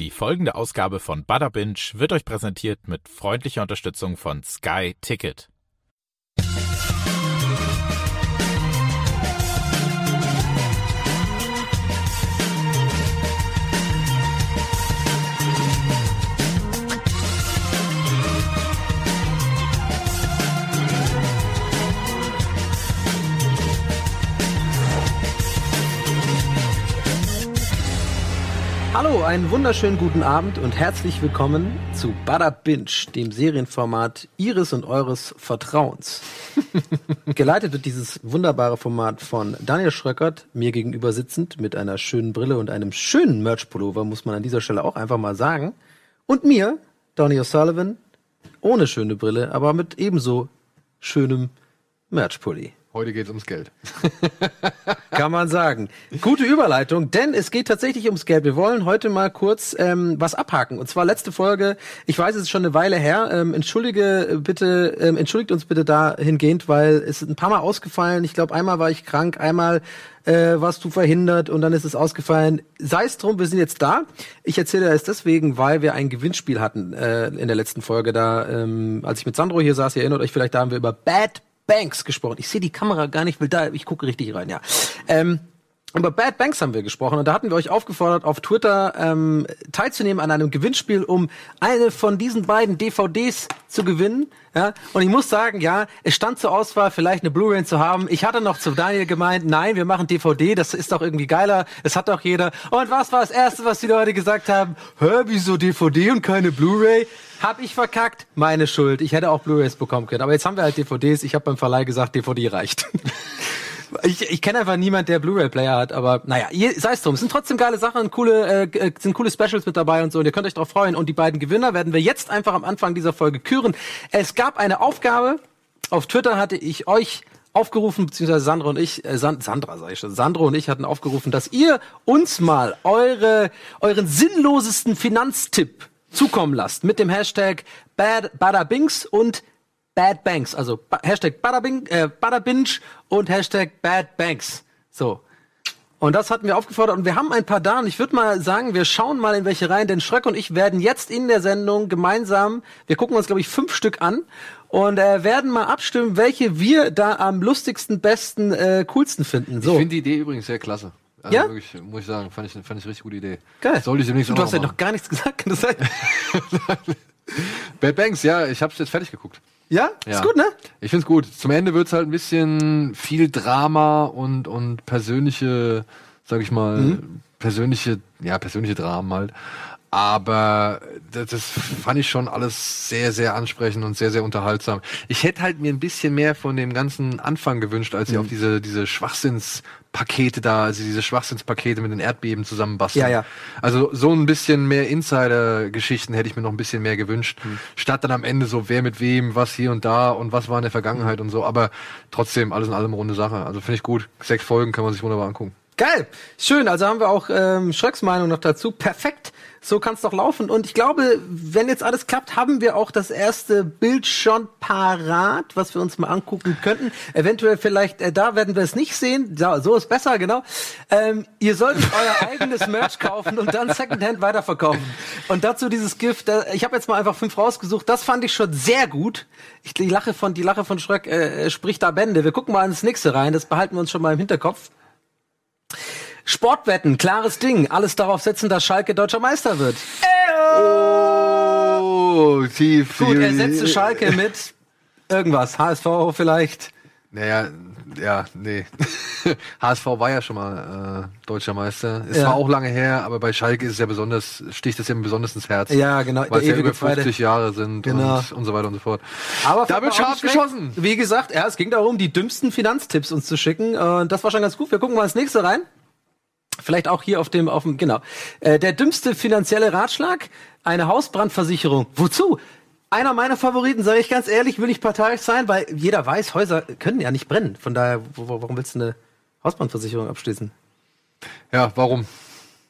Die folgende Ausgabe von Binge wird euch präsentiert mit freundlicher Unterstützung von Sky Ticket. Hallo, einen wunderschönen guten Abend und herzlich willkommen zu Bada Binge, dem Serienformat Ihres und Eures Vertrauens. Geleitet wird dieses wunderbare Format von Daniel Schröckert, mir gegenüber sitzend mit einer schönen Brille und einem schönen Merch-Pullover, muss man an dieser Stelle auch einfach mal sagen. Und mir, Donny O'Sullivan, ohne schöne Brille, aber mit ebenso schönem Merch-Pulli. Heute geht es ums Geld. Kann man sagen. Gute Überleitung, denn es geht tatsächlich ums Geld. Wir wollen heute mal kurz ähm, was abhaken. Und zwar letzte Folge, ich weiß, es ist schon eine Weile her. Ähm, entschuldige bitte, ähm, entschuldigt uns bitte dahingehend, weil es ist ein paar Mal ausgefallen. Ich glaube, einmal war ich krank, einmal äh, warst du verhindert und dann ist es ausgefallen. Sei es drum, wir sind jetzt da. Ich erzähle es deswegen, weil wir ein Gewinnspiel hatten äh, in der letzten Folge. Da, ähm, als ich mit Sandro hier saß, ihr erinnert euch vielleicht, da haben wir über Bad Banks gesprochen. Ich sehe die Kamera gar nicht, will da, ich gucke richtig rein, ja. Ähm, über Bad Banks haben wir gesprochen und da hatten wir euch aufgefordert, auf Twitter ähm, teilzunehmen an einem Gewinnspiel, um eine von diesen beiden DVDs zu gewinnen. Ja, und ich muss sagen, ja, es stand zur Auswahl, vielleicht eine Blu-ray zu haben. Ich hatte noch zu Daniel gemeint, nein, wir machen DVD, das ist doch irgendwie geiler, das hat doch jeder. Und was war das Erste, was die Leute gesagt haben? Hä, wieso DVD und keine Blu-ray? Hab ich verkackt? Meine Schuld. Ich hätte auch Blu-rays bekommen können. Aber jetzt haben wir halt DVDs. Ich habe beim Verleih gesagt, DVD reicht. Ich, ich kenne einfach niemand, der Blu-ray-Player hat, aber naja, sei es drum. Es sind trotzdem geile Sachen, coole, äh, sind coole Specials mit dabei und so. Und ihr könnt euch drauf freuen. Und die beiden Gewinner werden wir jetzt einfach am Anfang dieser Folge küren. Es gab eine Aufgabe. Auf Twitter hatte ich euch aufgerufen, beziehungsweise Sandra und ich, äh, Sand, Sandra sag ich schon, Sandro und ich hatten aufgerufen, dass ihr uns mal eure, euren sinnlosesten Finanztipp zukommen lasst mit dem Hashtag Bad, Badabings und Bad Banks, also ba Hashtag Badabing, äh, Badabinge und Hashtag Bad Banks. So. Und das hatten wir aufgefordert und wir haben ein paar da und ich würde mal sagen, wir schauen mal in welche Reihen, denn Schröck und ich werden jetzt in der Sendung gemeinsam, wir gucken uns glaube ich fünf Stück an und äh, werden mal abstimmen, welche wir da am lustigsten, besten, äh, coolsten finden. So. Ich finde die Idee übrigens sehr klasse. Also Ja? Wirklich, muss ich sagen, fand ich, fand ich eine richtig gute Idee. Geil. Sollte ich demnächst du hast ja noch gar nichts gesagt. Bad Banks, ja, ich hab's jetzt fertig geguckt. Ja? Ja. Ist gut, ne? Ich find's gut. Zum Ende wird's halt ein bisschen viel Drama und, und persönliche, sag ich mal, Mhm. persönliche, ja, persönliche Dramen halt. Aber das, das fand ich schon alles sehr, sehr ansprechend und sehr, sehr unterhaltsam. Ich hätte halt mir ein bisschen mehr von dem ganzen Anfang gewünscht, als sie Mhm. auf diese, diese Schwachsinnspakete da, also diese Schwachsinnspakete mit den Erdbeben zusammenbasteln. Ja, ja. Also so ein bisschen mehr Insider-Geschichten hätte ich mir noch ein bisschen mehr gewünscht, Mhm. statt dann am Ende so wer mit wem, was hier und da und was war in der Vergangenheit und so. Aber trotzdem alles in allem runde Sache. Also finde ich gut. Sechs Folgen kann man sich wunderbar angucken. Geil, schön. Also haben wir auch ähm, Schröcks Meinung noch dazu. Perfekt. So kann's doch laufen. Und ich glaube, wenn jetzt alles klappt, haben wir auch das erste Bild schon parat, was wir uns mal angucken könnten. Eventuell vielleicht, äh, da werden wir es nicht sehen. So, so ist besser, genau. Ähm, ihr solltet euer eigenes Merch kaufen und dann Secondhand weiterverkaufen. Und dazu dieses Gift. Da, ich habe jetzt mal einfach fünf rausgesucht. Das fand ich schon sehr gut. Ich, die Lache von die Lache von Schröck äh, spricht da Bände. Wir gucken mal ins nächste rein. Das behalten wir uns schon mal im Hinterkopf. Sportwetten, klares Ding. Alles darauf setzen, dass Schalke deutscher Meister wird. Oh, tief. Gut, ersetze Schalke mit irgendwas. HSV vielleicht. Naja, ja, nee. HSV war ja schon mal äh, deutscher Meister. Es Ja. war auch lange her, aber bei Schalke ist es ja besonders, sticht es ja besonders ins Herz. Ja, genau, Weil es ja über 50 Zweite. Jahre sind Genau. und, und so weiter und so fort. Aber da wird scharf geschossen. Wie gesagt, ja, es ging darum, die dümmsten Finanztipps uns zu schicken. Und das war schon ganz gut. Wir gucken mal ins nächste rein. Vielleicht auch hier auf dem, auf dem, genau. Äh, der dümmste finanzielle Ratschlag, eine Hausbrandversicherung. Wozu? Einer meiner Favoriten, sage ich ganz ehrlich, will ich parteiisch sein, weil jeder weiß, Häuser können ja nicht brennen. Von daher, warum willst du eine Hausbrandversicherung abschließen? Ja, warum?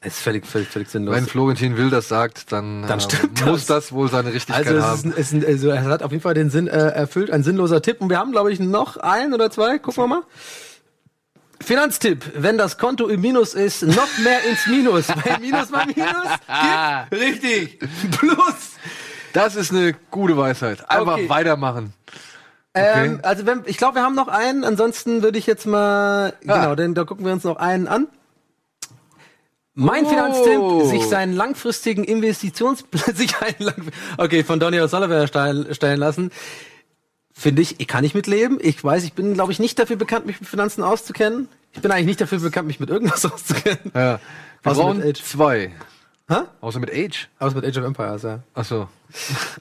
Ist völlig, völlig, völlig sinnlos. Wenn Florentin Will das sagt, dann, Dann äh, muss das. das wohl seine Richtigkeit Also es, ist haben. ist ein, also es hat auf jeden Fall den Sinn äh, erfüllt, ein sinnloser Tipp. Und wir haben, glaube ich, noch einen oder zwei. Gucken wir mal. Finanztipp, wenn das Konto im Minus ist, noch mehr ins Minus. Weil Minus mal Minus gibt richtig Plus. Das ist eine gute Weisheit. Einfach Okay. weitermachen. Ähm, also wenn, ich glaube, wir haben noch einen. Ansonsten würde ich jetzt mal, Ah. genau, denn da gucken wir uns noch einen an. Mein Oh. Finanztipp, sich seinen langfristigen Investitions, sich einen lang, okay, von Donny O'Sullivan stellen, stellen lassen. Finde ich, kann ich mitleben. Ich weiß, ich bin, glaube ich, nicht dafür bekannt, mich mit Finanzen auszukennen. Ich bin eigentlich nicht dafür bekannt, mich mit irgendwas auszukennen. Ja. Wir Außer brauchen mit Age. zwei. Hä? Außer mit Age. Aus mit Age of Empires, ja. Achso,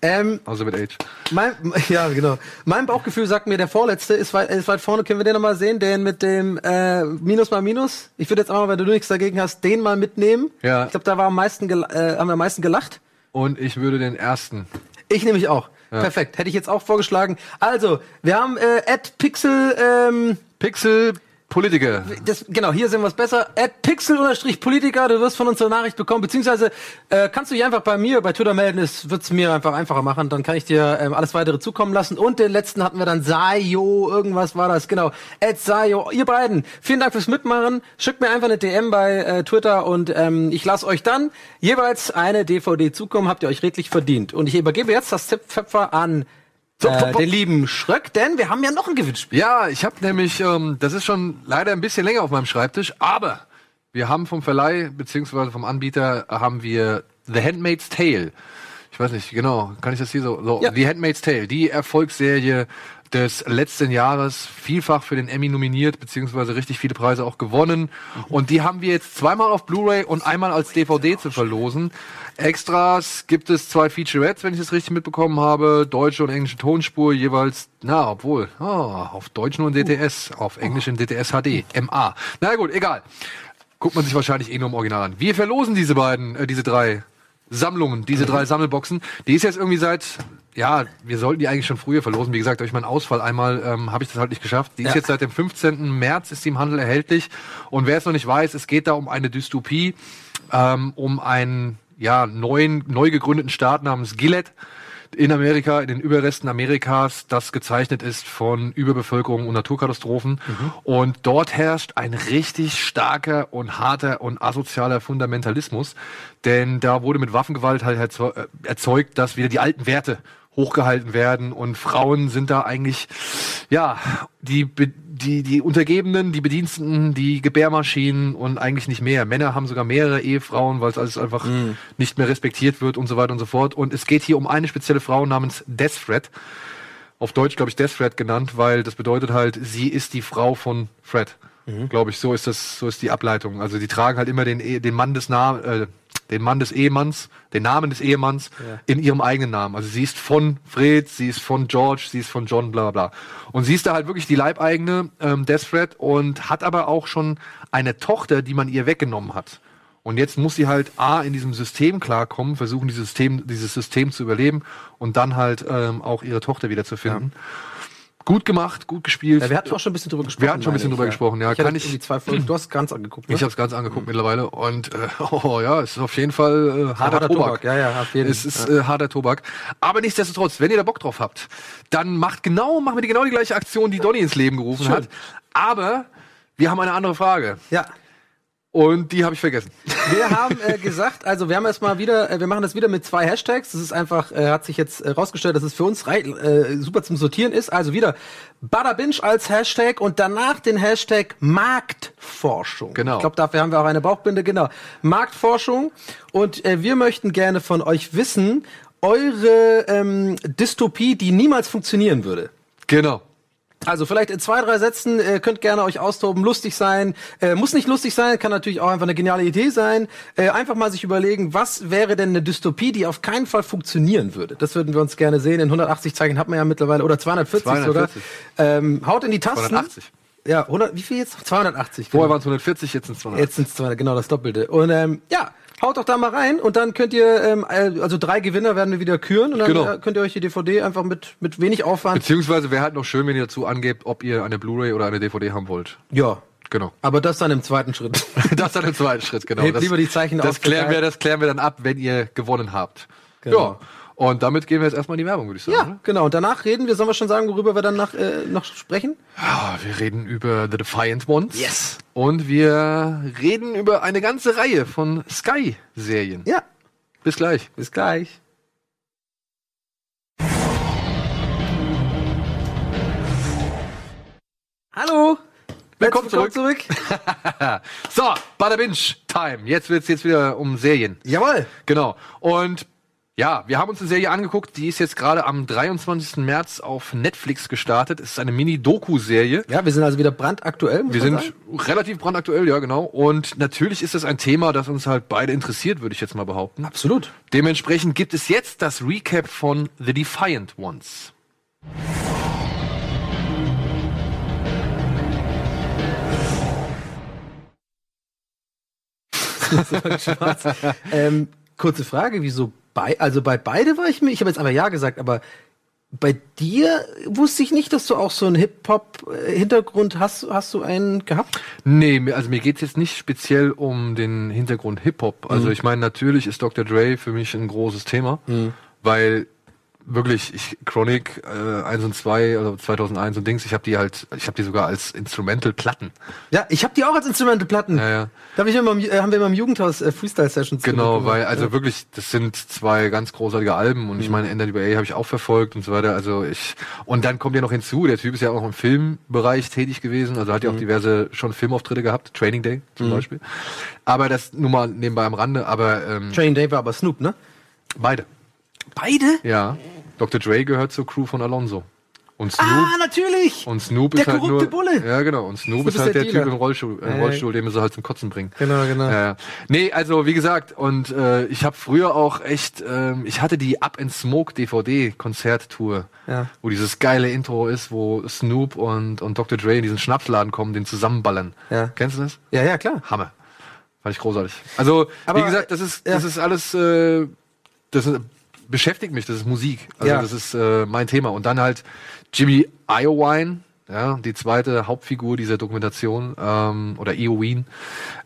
Ähm, außer mit Age. Mein, ja, genau. Mein Bauchgefühl sagt mir, der vorletzte ist weit, ist weit vorne. Können wir den nochmal sehen? Den mit dem äh, Minus mal Minus. Ich würde jetzt einmal, wenn du nichts dagegen hast, den mal mitnehmen. Ja. Ich glaube, da war am meisten äh, haben wir am meisten gelacht. Und ich würde den ersten. Ich nämlich auch. Perfekt. Hätte ich jetzt auch vorgeschlagen. Also, wir haben äh, Pixel, ähm, Pixel Politiker. das, genau, hier sehen wir es besser. At Pixel-Politiker, du wirst von uns eine Nachricht bekommen, beziehungsweise äh, kannst du dich einfach bei mir, bei Twitter melden, es wird's mir einfach einfacher machen, dann kann ich dir ähm, alles weitere zukommen lassen. Und den letzten hatten wir dann Sayo, irgendwas war das, genau. At Sayo, ihr beiden, vielen Dank fürs Mitmachen. Schickt mir einfach eine DM bei äh, Twitter und ähm, ich lasse euch dann jeweils eine DVD zukommen, habt ihr euch redlich verdient. Und ich übergebe jetzt das Zipföpfer an äh, den lieben Schröck, denn wir haben ja noch ein Gewinnspiel. Ja, ich habe nämlich, ähm, das ist schon leider ein bisschen länger auf meinem Schreibtisch, aber wir haben vom Verleih beziehungsweise vom Anbieter äh, haben wir The Handmaid's Tale. Ich weiß nicht, genau, kann ich das hier so? so Ja. The Handmaid's Tale, die Erfolgsserie des letzten Jahres, vielfach für den Emmy nominiert, beziehungsweise richtig viele Preise auch gewonnen. Und die haben wir jetzt zweimal auf Blu-ray und einmal als DVD zu verlosen. Extras gibt es zwei Featurettes, wenn ich das richtig mitbekommen habe. Deutsche und englische Tonspur jeweils, na, obwohl, oh, auf Deutsch nur in DTS, auf Englisch in DTS HD, MA. Na gut, egal. Guckt man sich wahrscheinlich eh nur im Original an. Wir verlosen diese beiden, äh, diese drei Sammlungen, diese drei Sammelboxen. Die ist jetzt irgendwie seit, ja, wir sollten die eigentlich schon früher verlosen. Wie gesagt, durch meinen Ausfall einmal ähm, habe ich das halt nicht geschafft. Die ist Ja. jetzt seit dem 15. März ist die im Handel erhältlich. Und wer es noch nicht weiß, es geht da um eine Dystopie, ähm, um einen ja, neuen, neu gegründeten Staat namens Gilead in Amerika, in den Überresten Amerikas, das gezeichnet ist von Überbevölkerung und Naturkatastrophen. Und dort herrscht ein richtig starker und harter und asozialer Fundamentalismus, denn da wurde mit Waffengewalt halt äh, erzeugt, dass wieder die alten Werte hochgehalten werden und Frauen sind da eigentlich, ja, die, die, die Untergebenen, die Bediensteten, die Gebärmaschinen und eigentlich nicht mehr. Männer haben sogar mehrere Ehefrauen, weil es alles einfach nicht mehr respektiert wird und so weiter und so fort. Und es geht hier um eine spezielle Frau namens Death Threat. Auf Deutsch, glaube ich, Death Threat genannt, weil das bedeutet halt, sie ist die Frau von Fred. Glaube ich, so ist das, so ist die Ableitung. Also die tragen halt immer den, den Mann des Na äh, den Mann des Ehemanns, den Namen des Ehemanns in ihrem eigenen Namen. Also sie ist von Fred, sie ist von George, sie ist von John, bla bla bla. Und sie ist da halt wirklich die Leibeigene ähm, Death Threat und hat aber auch schon eine Tochter, die man ihr weggenommen hat. Und jetzt muss sie halt A, in diesem System klarkommen, versuchen, dieses System, dieses System zu überleben und dann halt ähm, auch ihre Tochter wieder zu finden. Gut gemacht, gut gespielt. Ja, wir hatten auch schon ein bisschen drüber gesprochen. Wir hatten schon ein bisschen drüber ich, gesprochen, ja. Ich Kann ich- zwei Folgen. Du hast ganz angeguckt, ne? Ich habe es ganz angeguckt mittlerweile und äh, oh ja, es ist auf jeden Fall äh, harter, harter Tobak. Tobak, ja, ja, auf jeden. Es ist äh, harter Tobak. Aber nichtsdestotrotz, wenn ihr da Bock drauf habt, dann macht genau, machen wir die genau die gleiche Aktion, die Donny ins Leben gerufen Schön. hat. Aber wir haben eine andere Frage ja. Und die habe ich vergessen. Wir haben äh, gesagt, also wir haben erstmal wieder, äh, wir machen das wieder mit zwei Hashtags. Das ist einfach, äh, hat sich jetzt äh, rausgestellt, dass es für uns rei- äh, super zum Sortieren ist. Also wieder Badabinch als Hashtag und danach den Hashtag Marktforschung. Genau. Ich glaube, dafür haben wir auch eine Bauchbinde, genau. Marktforschung. Und äh, wir möchten gerne von euch wissen, eure ähm, Dystopie, die niemals funktionieren würde. Genau. Also vielleicht in zwei, drei Sätzen, äh, könnt gerne euch austoben, lustig sein. Äh, muss nicht lustig sein, kann natürlich auch einfach eine geniale Idee sein. Äh, einfach mal sich überlegen, was wäre denn eine Dystopie, die auf keinen Fall funktionieren würde. Das würden wir uns gerne sehen. In 180 Zeichen hat man ja mittlerweile, oder 240, 240. sogar. Ähm, haut in die Tasten. 280. Ja, 100, wie viel jetzt? 280. Vorher genau. waren es 140, jetzt sind es 200. Jetzt sind es 200, genau das Doppelte. Und ähm, ja, haut doch da mal rein und dann könnt ihr, ähm, äh, also drei Gewinner werden wir wieder küren und dann Genau. äh, könnt ihr euch die DVD einfach mit, mit wenig Aufwand. Beziehungsweise wäre halt noch schön, wenn ihr dazu angebt, ob ihr eine Blu-ray oder eine DVD haben wollt. ja. Genau. Aber das dann im zweiten Schritt. Das dann im zweiten Schritt, genau. Hebt das, lieber die Zeichen das auf, klären wir, das klären wir dann ab, wenn ihr gewonnen habt. Genau. Ja. Und damit gehen wir jetzt erstmal in die Werbung, würde ich sagen. Ja, oder? genau. Und danach reden wir, sollen wir schon sagen, worüber wir dann nach, äh, noch sprechen? Ja, wir reden über The Defiant Ones. Yes. Und wir reden über eine ganze Reihe von Sky-Serien. Ja, Bis gleich. bis gleich. Hallo. Willkommen Herzlich zurück. So, Bada Binge Time. Jetzt wird's jetzt wieder um Serien. Jawohl. Genau. Und ja, wir haben uns eine Serie angeguckt, die ist jetzt gerade am 23. März auf Netflix gestartet. Es ist eine Mini-Doku-Serie. Ja, wir sind also wieder brandaktuell. Wir sind sagen. relativ brandaktuell, ja, genau. Und natürlich ist das ein Thema, das uns halt beide interessiert, würde ich jetzt mal behaupten. Absolut. Dementsprechend gibt es jetzt das Recap von The Defiant Ones. Ähm, kurze Frage, wieso bei, also bei beide war ich mir, ich habe jetzt aber ja gesagt, aber bei dir wusste ich nicht, dass du auch so einen Hip-Hop-Hintergrund hast. Hast du einen gehabt? Nee, also mir geht's jetzt nicht speziell um den Hintergrund Hip-Hop. Also ich meine, natürlich ist Dr. Dre für mich ein großes Thema, weil wirklich, ich Chronic äh, 1 und 2, also 2001 und Dings, ich habe die halt, ich habe die sogar als Instrumental-Platten. Ja, ich habe die auch als Instrumente-Platten. Ja, ja. Da hab ich immer, im- äh, haben wir immer im Jugendhaus äh, Freestyle-Sessions Genau, gemacht. weil also wirklich, das sind zwei ganz großartige Alben und ich meine, NWA habe ich auch verfolgt und so weiter. Also ich und dann kommt ja noch hinzu, der Typ ist ja auch im Filmbereich tätig gewesen, also hat ja auch diverse schon Filmauftritte gehabt, Training Day zum Beispiel. Aber das nur mal nebenbei am Rande, aber ähm, Train Day war aber Snoop, ne? beide. Beide? Ja, Dr. Dre gehört zur Crew von Alonso. Und Snoop, Ah, natürlich! und Snoop der ist halt korrupte nur, Bulle. Ja, genau. Und Snoop, ist halt der der. Typ im Rollstuhl, im ja. Rollstuhl, den sie halt zum Kotzen bringen. Genau, genau. Ja. Nee, also wie gesagt, und äh, ich habe früher auch echt, ähm, ich hatte die Up and Smoke DVD Konzerttour, Ja. wo dieses geile Intro ist, wo Snoop und, und Dr. Dre in diesen Schnapsladen kommen, den zusammenballern. Ja. Kennst du das? Ja, ja, klar. Hammer. Fand ich großartig. Also, Aber, wie gesagt, das ist, das ja. ist alles, äh, das ist, beschäftigt mich, das ist Musik. Also Ja. das ist äh, mein Thema. Und dann halt Jimmy Iowine, ja, die zweite Hauptfigur dieser Dokumentation, ähm, oder Iowine.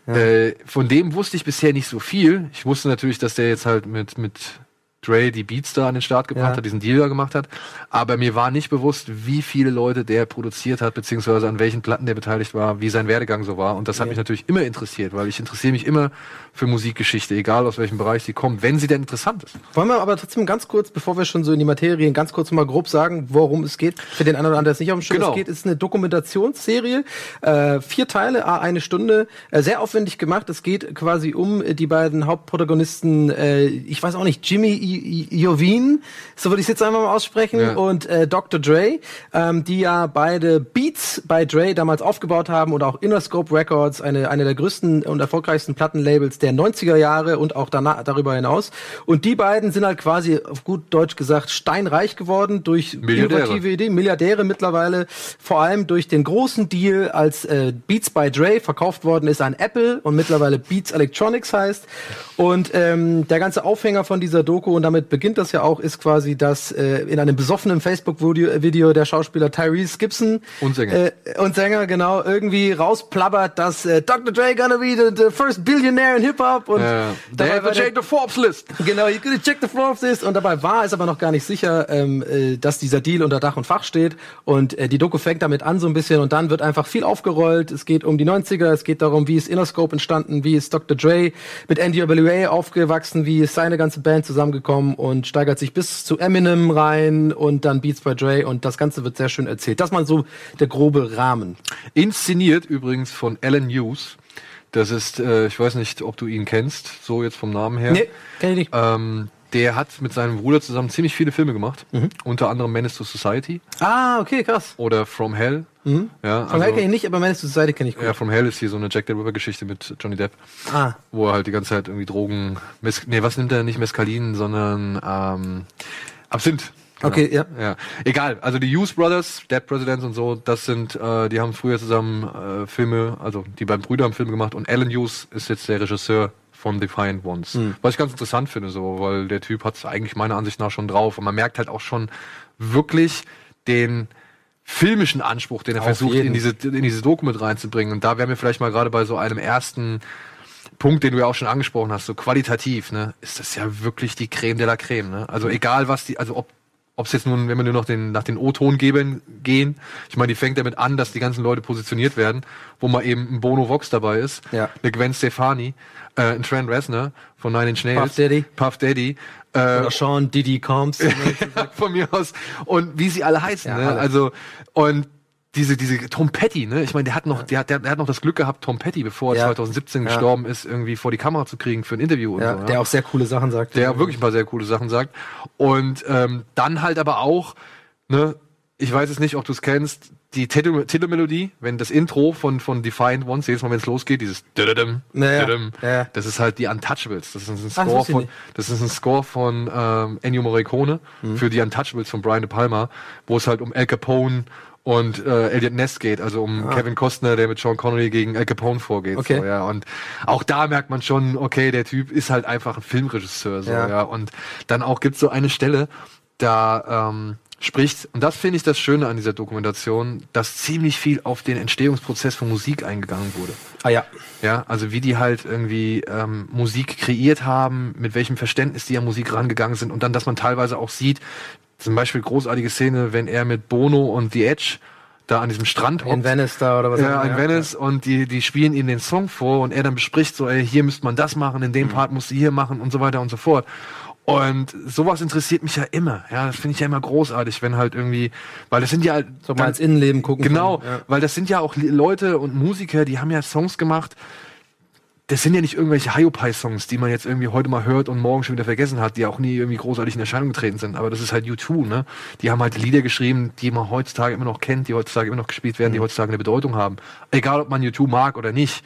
Äh, von dem wusste ich bisher nicht so viel. Ich wusste natürlich, dass der jetzt halt mit, mit Dre die Beats da an den Start gebracht Ja. hat, diesen Deal da gemacht hat. Aber mir war nicht bewusst, wie viele Leute der produziert hat, beziehungsweise an welchen Platten der beteiligt war, wie sein Werdegang so war. Und das hat Ja. mich natürlich immer interessiert, weil ich interessiere mich immer für Musikgeschichte, egal aus welchem Bereich sie kommt, wenn sie denn interessant ist. Wollen wir aber trotzdem ganz kurz, bevor wir schon so in die Materien, ganz kurz mal grob sagen, worum es geht. Für den einen oder anderen, der es nicht auf dem Schirm Genau. es geht, ist eine Dokumentationsserie. Äh, vier Teile, eine Stunde. Äh, sehr aufwendig gemacht. Es geht quasi um äh, die beiden Hauptprotagonisten, äh, ich weiß auch nicht, Jimmy I- Iovine, so würde ich es jetzt einfach mal aussprechen, Ja. und äh, Dr. Dre, ähm, die ja beide Beats bei Dre damals aufgebaut haben und auch Interscope Records, eine, eine der größten und erfolgreichsten Plattenlabels der 90er Jahre und auch danach, darüber hinaus. Und die beiden sind halt quasi, auf gut Deutsch gesagt, steinreich geworden durch Milliardäre. innovative Ideen, Milliardäre mittlerweile, vor allem durch den großen Deal, als äh, Beats by Dre verkauft worden ist an Apple und mittlerweile Beats Electronics heißt. Und ähm, der ganze Aufhänger von dieser Doku, und damit beginnt das ja auch, ist quasi, dass äh, in einem besoffenen Facebook-Video Video der Schauspieler Tyrese Gibson Und Sänger. Äh, und Sänger, genau, irgendwie rausplappert, dass äh, Dr. Dre gonna be the, the first billionaire in Hip-Hop und Äh, dabei war checked the Forbes list. Genau, you could check the of this. Und dabei war es aber noch gar nicht sicher, ähm, äh, dass dieser Deal unter Dach und Fach steht. Und äh, die Doku fängt damit an so ein bisschen und dann wird einfach viel aufgerollt. Es geht um die 90er, es geht darum, wie ist Interscope entstanden, wie ist Dr. Dre mit NWA aufgewachsen, wie ist seine ganze Band zusammengekommen und steigert sich bis zu Eminem rein und dann Beats by Dre und das Ganze wird sehr schön erzählt. Das mal so der grobe Rahmen. Inszeniert übrigens von Alan Hughes. Das ist, äh, ich weiß nicht, ob du ihn kennst, so jetzt vom Namen her. Nee, kenn ich nicht. Ähm, der hat mit seinem Bruder zusammen ziemlich viele Filme gemacht. Mhm. Unter anderem Menace to Society Ah, okay, krass. oder From Hell. Ja, Von Hell kenn ich nicht, aber Menace to Society kenne ich gut. ja, From Hell ist hier so eine Jack the Ripper Geschichte mit Johnny Depp, Ah, wo er halt die ganze Zeit irgendwie Drogen, Mes nee, was nimmt er? Nicht Mescalin, sondern ähm, Absinth. Genau. Okay, ja. ja. Egal, also die Hughes Brothers, Dead Presidents und so, das sind, äh, die haben früher zusammen äh, Filme, also die beiden Brüder haben Filme gemacht und Alan Hughes ist jetzt der Regisseur von Defiant Ones. Hm. Was ich ganz interessant finde, so, weil der Typ hat es eigentlich meiner Ansicht nach schon drauf und man merkt halt auch schon wirklich den filmischen Anspruch, den er Auf versucht jeden. in diese in diese Doku mit reinzubringen. Und da wären wir vielleicht mal gerade bei so einem ersten Punkt, den du ja auch schon angesprochen hast, so qualitativ, ne, ist das ja wirklich die Creme de la Creme, ne? Also egal was die, also ob ob es jetzt nun, wenn wir nur noch den, nach den O-Ton geben, gehen, ich meine, die fängt damit an, dass die ganzen Leute positioniert werden, wo mal eben ein Bono Vox dabei ist, Ja. eine Gwen Stefani, äh, Trent Reznor von Nine Inch Nails, Puff Daddy. Puff Daddy, äh, Oder Sean Diddy Combs. von mir aus und wie sie alle heißen, Ja, ne? alle. Also und diese diese Tom Petty, ne? Ich meine, der hat noch der, hat- der, der hat noch das Glück gehabt, Tom Petty, bevor er Ja. 2017 Ja. gestorben ist, irgendwie vor die Kamera zu kriegen für ein Interview und ja, so. der auch sehr coole Sachen sagt. der wirklich ein paar sehr coole Sachen sagt. Und ähm, dann halt aber auch, ne, ich weiß es nicht, ob du es kennst, die Titel- Titelmelodie, wenn das Intro von, von Defiant Ones, jedes Mal, wenn es losgeht, dieses Dödödüm, Ja, ja. Dödödüm, Ja, ja. das ist halt die Untouchables. Das ist ein Score ich von, das ist ein Score von ähm, Ennio Morricone Mhm. für die Untouchables von Brian De Palma, wo es halt um Al Capone und äh, Elliot Ness geht, also um Kevin Costner, der mit Sean Connery gegen Al Capone vorgeht. Ah. Okay. So, ja. Und auch da merkt man schon, okay, der Typ ist halt einfach ein Filmregisseur. So, Ja. ja. Und dann auch gibt's so eine Stelle, da ähm, spricht, und das finde ich das Schöne an dieser Dokumentation, dass ziemlich viel auf den Entstehungsprozess von Musik eingegangen wurde. Ah ja. Ja, also wie die halt irgendwie ähm, Musik kreiert haben, mit welchem Verständnis die an Musik rangegangen sind und dann, dass man teilweise auch sieht, zum Beispiel großartige Szene, wenn er mit Bono und The Edge da an diesem Strand In Venice da oder was ja, in immer, Venice und die, die spielen ihm den Song vor und er dann bespricht so, ey, hier müsste man das machen, in Mhm. dem Part musst du hier machen und so weiter und so fort. Und sowas interessiert mich ja immer. Ja, das finde ich ja immer großartig, wenn halt irgendwie, weil das sind ja So mal ins Innenleben gucken. Genau, Ja. weil das sind ja auch Le- Leute und Musiker, die haben ja Songs gemacht. Das sind ja nicht irgendwelche Hiopai-Songs, die man jetzt irgendwie heute mal hört und morgen schon wieder vergessen hat, die auch nie irgendwie großartig in Erscheinung getreten sind. Aber das ist halt U2, ne? Die haben halt Lieder geschrieben, die man heutzutage immer noch kennt, die heutzutage immer noch gespielt werden, die heutzutage eine Bedeutung haben. Egal, ob man U2 mag oder nicht.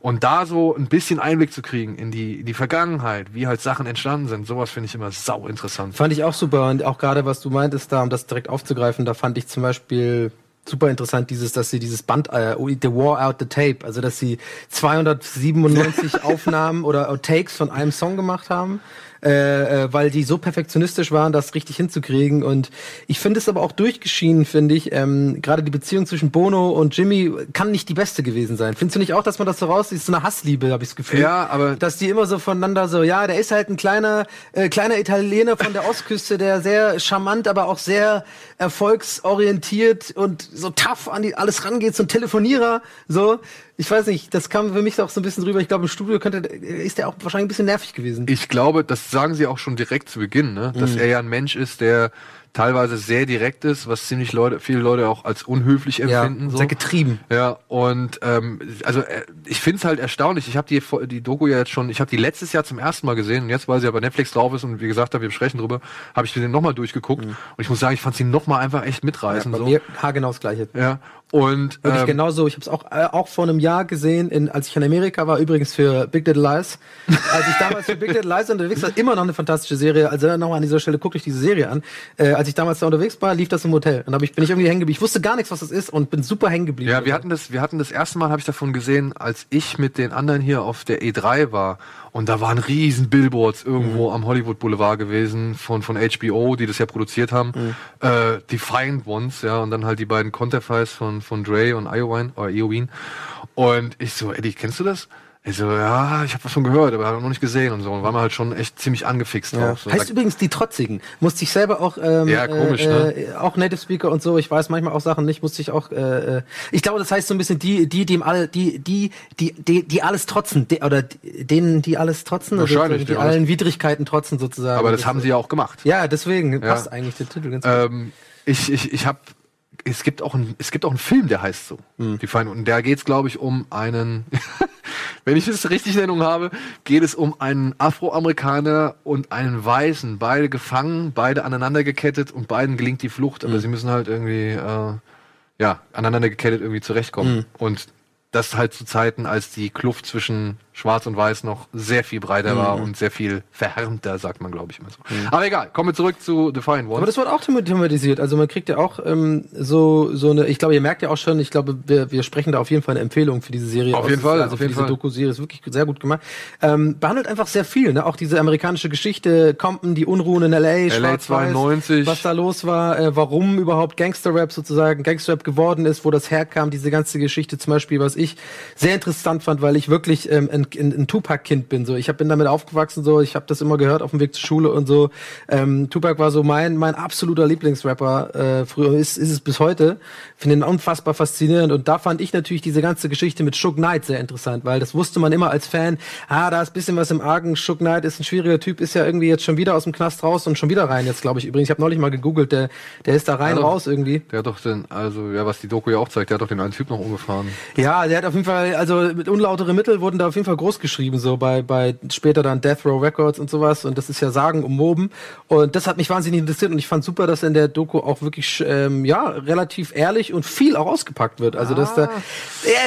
Und da so ein bisschen Einblick zu kriegen in die, in die Vergangenheit, wie halt Sachen entstanden sind, sowas finde ich immer sau interessant. Fand ich auch super und auch gerade was du meintest da, um das direkt aufzugreifen, da fand ich zum Beispiel super interessant dieses, dass sie dieses Band, äh, The War Out the Tape, also dass sie 297 Aufnahmen oder Takes von einem Song gemacht haben, äh, äh, weil die so perfektionistisch waren, das richtig hinzukriegen und ich finde es aber auch durchgeschienen, finde ich, ähm, gerade die Beziehung zwischen Bono und Jimmy kann nicht die beste gewesen sein. Findest du nicht auch, dass man das so raussieht, so eine Hassliebe, habe ich das Gefühl? Ja, aber- dass die immer so voneinander so, ja, der ist halt ein kleiner, äh, kleiner Italiener von der Ostküste, der sehr charmant, aber auch sehr erfolgsorientiert und so tough an die alles rangeht, so ein Telefonierer, so. Ich weiß nicht, das kam für mich auch so ein bisschen drüber. Ich glaube, im Studio könnte, ist der auch wahrscheinlich ein bisschen nervig gewesen. Ich glaube, das sagen sie auch schon direkt zu Beginn, ne? dass er ja ein Mensch ist, der teilweise sehr direkt ist, was ziemlich Leute, viele Leute auch als unhöflich empfinden. so. sehr getrieben. Ja, und ähm, also äh, ich finde es halt erstaunlich. Ich habe die, die Doku ja jetzt schon, ich habe die letztes Jahr zum ersten Mal gesehen und jetzt, weil sie ja bei Netflix drauf ist und wie gesagt, wir sprechen drüber, habe ich sie nochmal durchgeguckt und ich muss sagen, ich fand sie nochmal einfach echt mitreißend. Bei so. mir haargenau das Gleiche. Ja, und Wirklich ähm, genauso. Ich habe es auch, äh, auch vor einem Jahr gesehen, in, als ich in Amerika war, übrigens für Big Little Lies. Als ich damals für Big Little Lies unterwegs war, immer noch eine fantastische Serie. Also nochmal an dieser Stelle, guckt euch diese Serie an. Äh, als ich damals da unterwegs war, lief das im Hotel. Und da hab ich, bin ich irgendwie hängen geblieben. Ich wusste gar nichts, was das ist und bin super hängen geblieben. Ja, wir hatten das, wir hatten das erste Mal, habe ich davon gesehen, als ich mit den anderen hier auf der E3 war. Und da waren riesen Billboards irgendwo am Hollywood Boulevard gewesen von, von HBO, die das ja produziert haben. Äh, Defiant Ones, ja, und dann halt die beiden Conterfeis von, von Dre und Iowine, oder Iowine. Und ich so, Eddie, kennst du das? Ich so, ja, ich habe was von gehört, aber noch nicht gesehen und so. Und war mir halt schon echt ziemlich angefixt Ja. drauf. So, heißt übrigens die Trotzigen. Musste ich selber auch, ähm, Ja, komisch, äh, ne? äh, auch Native Speaker und so. Ich weiß manchmal auch Sachen nicht. Musste ich auch. Äh, äh, ich glaube, das heißt so ein bisschen die, die dem all, die, die, die, die, die alles trotzen, die, oder die- denen, die alles trotzen, also Wahrscheinlich, die ja. allen Widrigkeiten trotzen sozusagen. aber das haben sie ja auch gemacht. Ja, deswegen passt eigentlich der Titel ganz gut. Ähm, ich ich, ich habe es gibt auch ein es gibt auch einen Film, der heißt so. Hm. Die Feinde und da geht es glaube ich um einen wenn ich es richtig in Erinnerung habe, geht es um einen Afroamerikaner und einen Weißen, beide gefangen, beide aneinander gekettet und beiden gelingt die Flucht, aber sie müssen halt irgendwie äh, ja, aneinander gekettet irgendwie zurechtkommen Hm. und das halt zu Zeiten, als die Kluft zwischen Schwarz und Weiß noch sehr viel breiter war Mhm. und sehr viel verhärmter, sagt man, glaube ich immer so. Aber egal, kommen wir zurück zu Defiant Ones. Aber das wird auch thema- thematisiert. Also man kriegt ja auch ähm, so so eine. Ich glaube, ihr merkt ja auch schon. Ich glaube, wir, wir sprechen da auf jeden Fall eine Empfehlung für diese Serie. Auf aus. jeden Fall, Also auf für jeden diese. Doku-Serie ist wirklich sehr gut gemacht. Ähm, behandelt einfach sehr viel. Ne? Auch diese amerikanische Geschichte, Compton, die Unruhen in LA, LA Schwarz-Weiß, 92. was da los war, äh, warum überhaupt Gangster-Rap sozusagen Gangster-Rap geworden ist, wo das herkam. Diese ganze Geschichte zum Beispiel, was ich sehr interessant fand, weil ich wirklich ähm, ein ein, ein, Tupac-Kind bin. So, ich hab, bin damit aufgewachsen, so, ich habe das immer gehört auf dem Weg zur Schule und so. Ähm, Tupac war so mein mein absoluter Lieblingsrapper äh, früher ist ist es bis heute. Finde ihn unfassbar faszinierend und da fand ich natürlich diese ganze Geschichte mit Shook Knight sehr interessant, weil das wusste man immer als Fan. Ah, da ist bisschen was im Argen. Shook Knight ist ein schwieriger Typ, ist ja irgendwie jetzt schon wieder aus dem Knast raus und schon wieder rein jetzt, glaube ich. Übrigens, ich habe neulich mal gegoogelt, der der ist da rein Also, raus irgendwie. Der hat doch den, also ja, was die Doku ja auch zeigt, der hat doch den einen Typ noch umgefahren. Ja, der hat auf jeden Fall, also mit unlautere Mittel wurden da auf jeden Fall groß geschrieben, so bei, bei später dann Death Row Records und sowas. Und das ist ja Sagen umwoben. Und das hat mich wahnsinnig interessiert und ich fand super, dass in der Doku auch wirklich, ähm, ja, relativ ehrlich und viel auch ausgepackt wird. Also, dass da äh,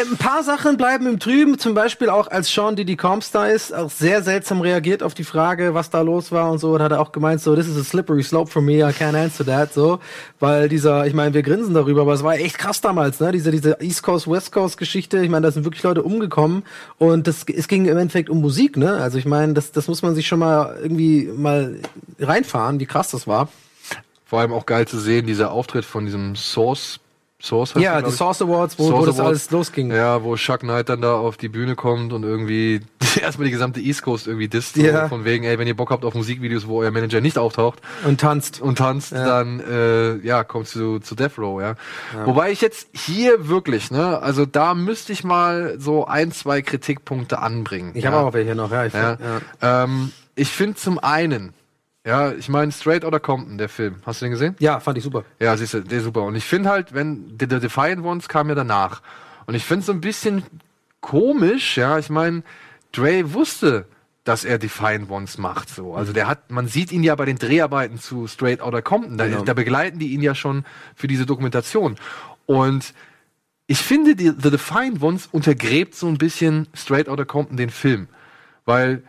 ein paar Sachen bleiben im Trüben, zum Beispiel auch als Sean Diddy Combs da ist, auch sehr seltsam reagiert auf die Frage, was da los war und so. Und hat er auch gemeint, so, this is a slippery slope for me, I can't answer that, so. Weil dieser, ich meine, wir grinsen darüber, aber es war echt krass damals, ne? Diese, diese East Coast, West Coast Geschichte. Ich meine, da sind wirklich Leute umgekommen und das, es ging im Endeffekt um Musik, ne? Also ich meine, das, das muss man sich schon mal irgendwie mal reinfahren, wie krass das war. Vor allem auch geil zu sehen, dieser Auftritt von diesem Source. Source Ja, die ich. Source Awards, wo, wo Source das Awards. alles losging. Ja, wo Chuck Knight dann da auf die Bühne kommt und irgendwie erstmal die gesamte East Coast irgendwie disst. Ja. Von wegen, ey, wenn ihr Bock habt auf Musikvideos, wo euer Manager nicht auftaucht Und tanzt. und tanzt, Ja. dann äh, ja, kommt zu, zu Death Row, ja. Wobei ich jetzt hier wirklich, ne, also da müsste ich mal so ein, zwei Kritikpunkte anbringen. Ich ja. habe auch welche noch, ja. Ich, Ja. ja. Ähm, ich finde zum einen, ja, ich meine Straight Outta Compton, der Film. Hast du den gesehen? ja, fand ich super. Ja, siehst du, der ist super. Und ich finde halt, wenn The, The Defiant Ones kam ja danach. Und ich finde es so ein bisschen komisch, ja. Ich meine, Dre wusste, dass er Defiant Ones macht. So. Also der hat, man sieht ihn ja bei den Dreharbeiten zu Straight Outta Compton. Da, Genau. da begleiten die ihn ja schon für diese Dokumentation. Und ich finde, die, The Defiant Ones untergräbt so ein bisschen Straight Outta Compton den Film. Weil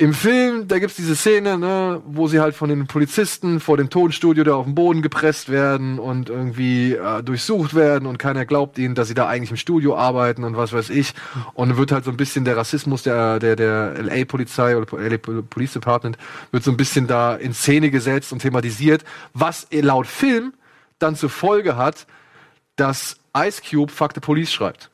im Film, da gibt's diese Szene, ne, wo sie halt von den Polizisten vor dem Tonstudio da auf den Boden gepresst werden und irgendwie äh, durchsucht werden und keiner glaubt ihnen, dass sie da eigentlich im Studio arbeiten und was weiß ich. Und dann wird halt so ein bisschen der Rassismus der, der, der LA-Polizei oder LA Police Department wird so ein bisschen da in Szene gesetzt und thematisiert, was laut Film dann zur Folge hat, dass Ice Cube Fuck the Police schreibt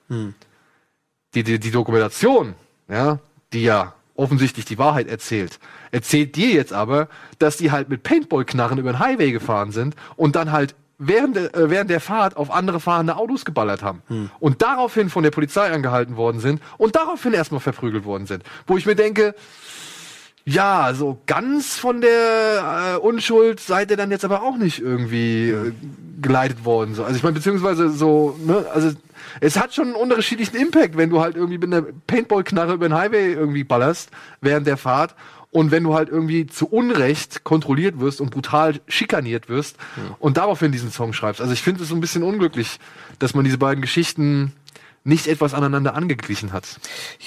die, die, die Dokumentation, ja, die ja offensichtlich die Wahrheit erzählt, erzählt dir jetzt aber, dass die halt mit Paintball-Knarren über den Highway gefahren sind und dann halt während der, äh, während der Fahrt auf andere fahrende Autos geballert haben. Und daraufhin von der Polizei angehalten worden sind und daraufhin erstmal verprügelt worden sind. Wo ich mir denke, ja, so ganz von der äh, Unschuld seid ihr dann jetzt aber auch nicht irgendwie äh, geleitet worden. So. Also ich meine, beziehungsweise so, ne, also es hat schon einen unterschiedlichen Impact, wenn du halt irgendwie mit einer Paintball-Knarre über den Highway irgendwie ballerst während der Fahrt und wenn du halt irgendwie zu Unrecht kontrolliert wirst und brutal schikaniert wirst und daraufhin diesen Song schreibst. Also ich finde es so ein bisschen unglücklich, dass man diese beiden Geschichten nicht etwas aneinander angeglichen hat.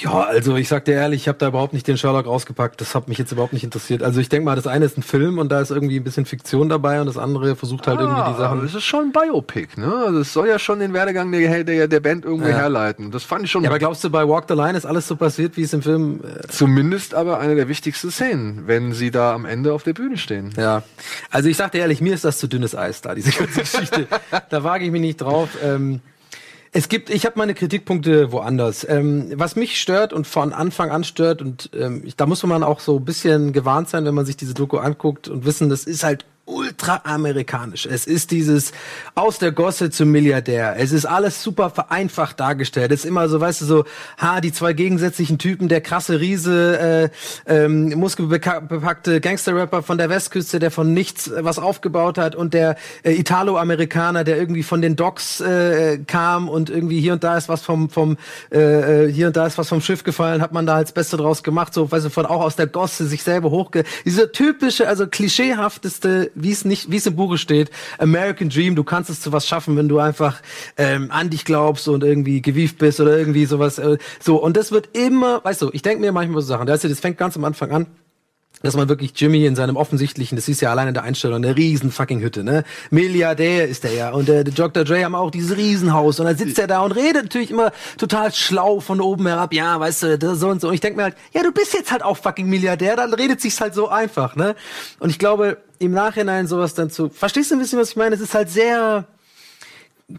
Ja, also ich sag dir ehrlich, ich habe da überhaupt nicht den Sherlock rausgepackt. Das hat mich jetzt überhaupt nicht interessiert. Also ich denke mal, das eine ist ein Film und da ist irgendwie ein bisschen Fiktion dabei und das andere versucht halt irgendwie die aber Sachen. Es ist schon ein Biopic, ne? Also es soll ja schon den Werdegang der, der, der Band irgendwo Ja. herleiten. Das fand ich schon Ja, aber glaubst du, bei Walk the Line ist alles so passiert, wie es im Film äh, zumindest aber eine der wichtigsten Szenen, wenn sie da am Ende auf der Bühne stehen. Ja, also ich sag dir ehrlich, mir ist das zu dünnes Eis da, diese ganze Geschichte. da wage ich mich nicht drauf. Ähm, es gibt, ich habe meine Kritikpunkte woanders. Ähm, was mich stört und von Anfang an stört, und ähm, da muss man auch so ein bisschen gewarnt sein, wenn man sich diese Doku anguckt und wissen, das ist halt ultra amerikanisch. Es ist dieses aus der Gosse zum Milliardär. Es ist alles super vereinfacht dargestellt. Es ist immer so, weißt du, so, ha, die zwei gegensätzlichen Typen, der krasse Riese, äh, ähm, muskelbepackte Gangster-Rapper von der Westküste, der von nichts äh, was aufgebaut hat und der äh, Italo-Amerikaner, der irgendwie von den Docks äh, kam und irgendwie hier und da ist was vom, vom äh, äh, hier und da ist was vom Schiff gefallen, hat man da als Beste draus gemacht, so, weißt du, von auch aus der Gosse sich selber hochge... Dieser typische, also klischeehafteste, wie es nicht, wie es im Buche steht, American Dream, du kannst es zu was schaffen, wenn du einfach ähm, an dich glaubst und irgendwie gewieft bist oder irgendwie sowas. Äh, so, und das wird immer, weißt du, ich denke mir manchmal so Sachen, das, das fängt ganz am Anfang an dass man wirklich Jimmy in seinem offensichtlichen, das ist ja alleine in der Einstellung, eine riesen fucking Hütte, ne? Milliardär ist er ja. Und äh, der Dr. Dre haben auch dieses Riesenhaus. Und dann sitzt er da und redet natürlich immer total schlau von oben herab. Ja, weißt du, das so und so. Und ich denke mir halt, ja, du bist jetzt halt auch fucking Milliardär, dann redet sich's halt so einfach, ne? Und ich glaube, im Nachhinein sowas dann zu, verstehst du ein bisschen, was ich meine? Es ist halt sehr,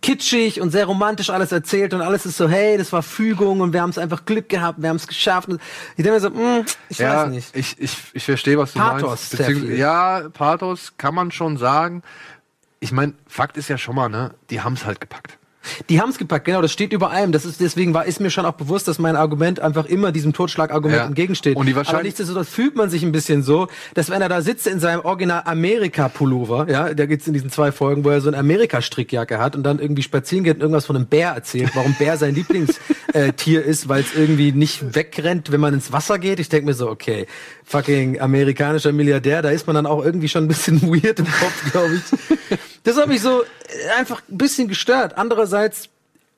kitschig und sehr romantisch alles erzählt und alles ist so, hey, das war Fügung und wir haben es einfach Glück gehabt, wir haben es geschafft. Und ich denke mir so, mh, ich ja, weiß nicht. Ich, ich, ich verstehe, was du Pathos, meinst. Ja, Pathos kann man schon sagen. Ich meine, Fakt ist ja schon mal, ne, die haben es halt gepackt. Die haben es gepackt, genau, das steht über allem. Das ist, deswegen war, ist mir schon auch bewusst, dass mein Argument einfach immer diesem Totschlagargument Ja. entgegensteht. Und die Aber nichtsdestotrotz fühlt man sich ein bisschen so, dass wenn er da sitzt in seinem Original Amerika-Pullover, ja, da geht's in diesen zwei Folgen, wo er so eine Amerika-Strickjacke hat und dann irgendwie spazieren geht und irgendwas von einem Bär erzählt, warum Bär sein Lieblingstier äh, ist, weil es irgendwie nicht wegrennt, wenn man ins Wasser geht. Ich denke mir so, okay, fucking amerikanischer Milliardär, da ist man dann auch irgendwie schon ein bisschen weird im Kopf, glaube ich. Das hat mich so einfach ein bisschen gestört. Andererseits